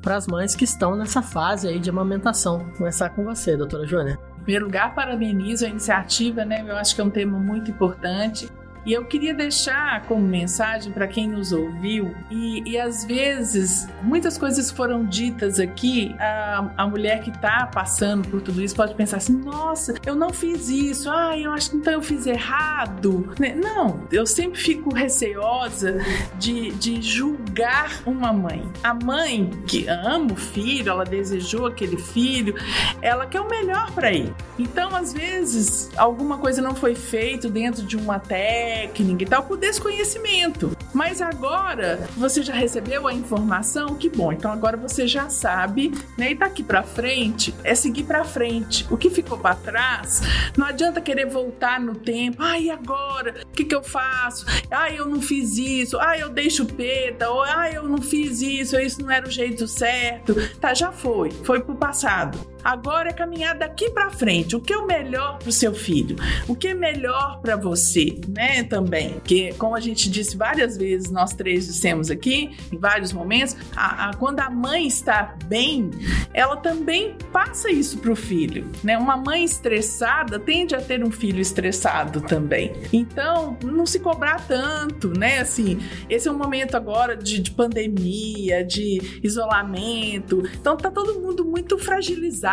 para as mães que estão nessa fase aí de amamentação. Vou começar com você, doutora Jônia primeiro lugar, parabenizo a iniciativa, né? Eu acho que é um tema muito importante. E eu queria deixar como mensagem para quem nos ouviu, e, e às vezes muitas coisas foram ditas aqui, a, a mulher que está passando por tudo isso pode pensar assim: nossa, eu não fiz isso, ah, eu acho que então eu fiz errado. Né? Não, eu sempre fico receosa de, de julgar uma mãe. A mãe que ama o filho, ela desejou aquele filho, ela quer o melhor para ele. Então, às vezes, alguma coisa não foi feita dentro de uma técnica técnica e tal por desconhecimento. Mas agora você já recebeu a informação, que bom. Então agora você já sabe, né? E daqui para frente é seguir para frente. O que ficou para trás, não adianta querer voltar no tempo. Ai, agora, o que que eu faço? Ai, eu não fiz isso. Ai, eu deixo peta. Ou ai, eu não fiz isso. Isso não era o jeito certo. Tá, já foi. Foi pro passado. Agora é caminhar daqui para frente. O que é o melhor para o seu filho? O que é melhor para você, né? Também, que como a gente disse várias vezes, nós três dissemos aqui, em vários momentos, a, a, quando a mãe está bem, ela também passa isso para o filho, né? Uma mãe estressada tende a ter um filho estressado também. Então, não se cobrar tanto, né? Assim, esse é um momento agora de, de pandemia, de isolamento. Então, tá todo mundo muito fragilizado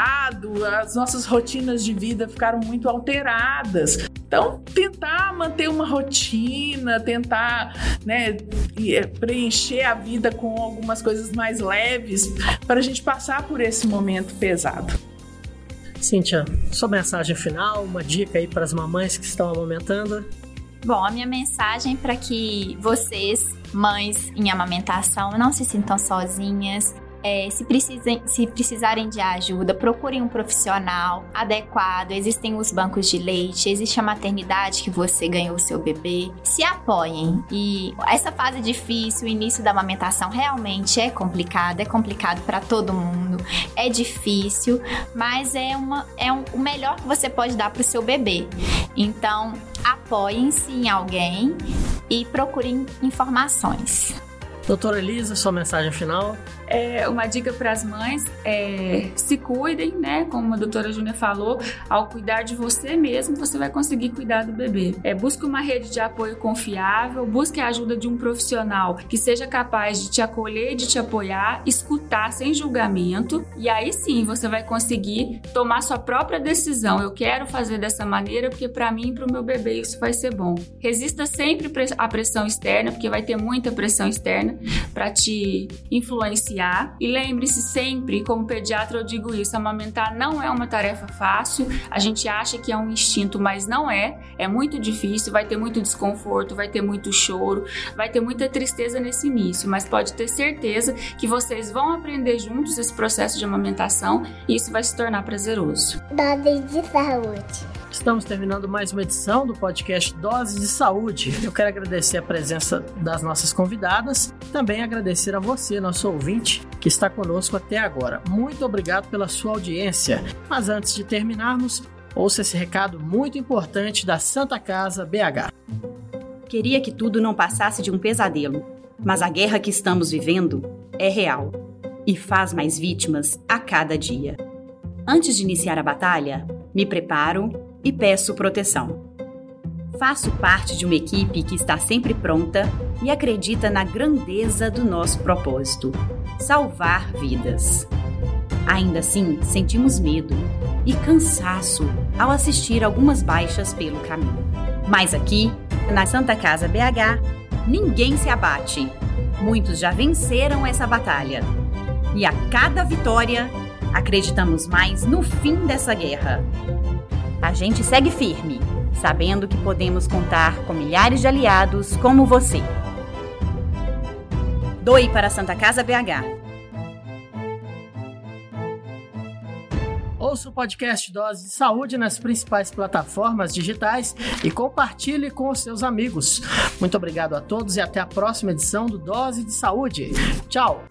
as nossas rotinas de vida ficaram muito alteradas. Então, tentar manter uma rotina, tentar né, é, preencher a vida com algumas coisas mais leves para a gente passar por esse momento pesado. Cíntia, sua mensagem final, uma dica aí para as mamães que estão amamentando? Bom, a minha mensagem para que vocês, mães em amamentação, não se sintam sozinhas, é, se, precisem, se precisarem de ajuda, procurem um profissional adequado. Existem os bancos de leite, existe a maternidade que você ganhou o seu bebê. Se apoiem. E essa fase difícil, o início da amamentação realmente é complicado, é complicado para todo mundo, é difícil, mas é, uma, é um, o melhor que você pode dar para o seu bebê. Então, apoiem-se em alguém e procurem informações. Doutora Elisa, sua mensagem final? É, uma dica para as mães é se cuidem, né? Como a doutora Júnia falou, ao cuidar de você mesmo, você vai conseguir cuidar do bebê. É, busque uma rede de apoio confiável, busque a ajuda de um profissional que seja capaz de te acolher, de te apoiar, escutar sem julgamento, e aí sim você vai conseguir tomar sua própria decisão. Eu quero fazer dessa maneira porque para mim e para o meu bebê isso vai ser bom. Resista sempre à pressão externa, porque vai ter muita pressão externa para te influenciar. E lembre-se sempre, como pediatra eu digo isso, amamentar não é uma tarefa fácil. A gente acha que é um instinto, mas não é. É muito difícil, vai ter muito desconforto, vai ter muito choro, vai ter muita tristeza nesse início, mas pode ter certeza que vocês vão aprender juntos esse processo de amamentação e isso vai se tornar prazeroso. Dose de saúde. Estamos terminando mais uma edição do podcast Dose de Saúde. Eu quero agradecer a presença das nossas convidadas, também agradecer a você, nosso ouvinte, que está conosco até agora. Muito obrigado pela sua audiência. Mas antes de terminarmos, ouça esse recado muito importante da Santa Casa BH. Queria que tudo não passasse de um pesadelo, mas a guerra que estamos vivendo é real e faz mais vítimas a cada dia. Antes de iniciar a batalha, me preparo e peço proteção. Faço parte de uma equipe que está sempre pronta e acredita na grandeza do nosso propósito: salvar vidas. Ainda assim, sentimos medo e cansaço ao assistir algumas baixas pelo caminho. Mas aqui, na Santa Casa BH, ninguém se abate. Muitos já venceram essa batalha. E a cada vitória, acreditamos mais no fim dessa guerra. A gente segue firme, sabendo que podemos contar com milhares de aliados como você. Doe para Santa Casa BH. Ouça o podcast Dose de Saúde nas principais plataformas digitais e compartilhe com os seus amigos. Muito obrigado a todos e até a próxima edição do Dose de Saúde. Tchau!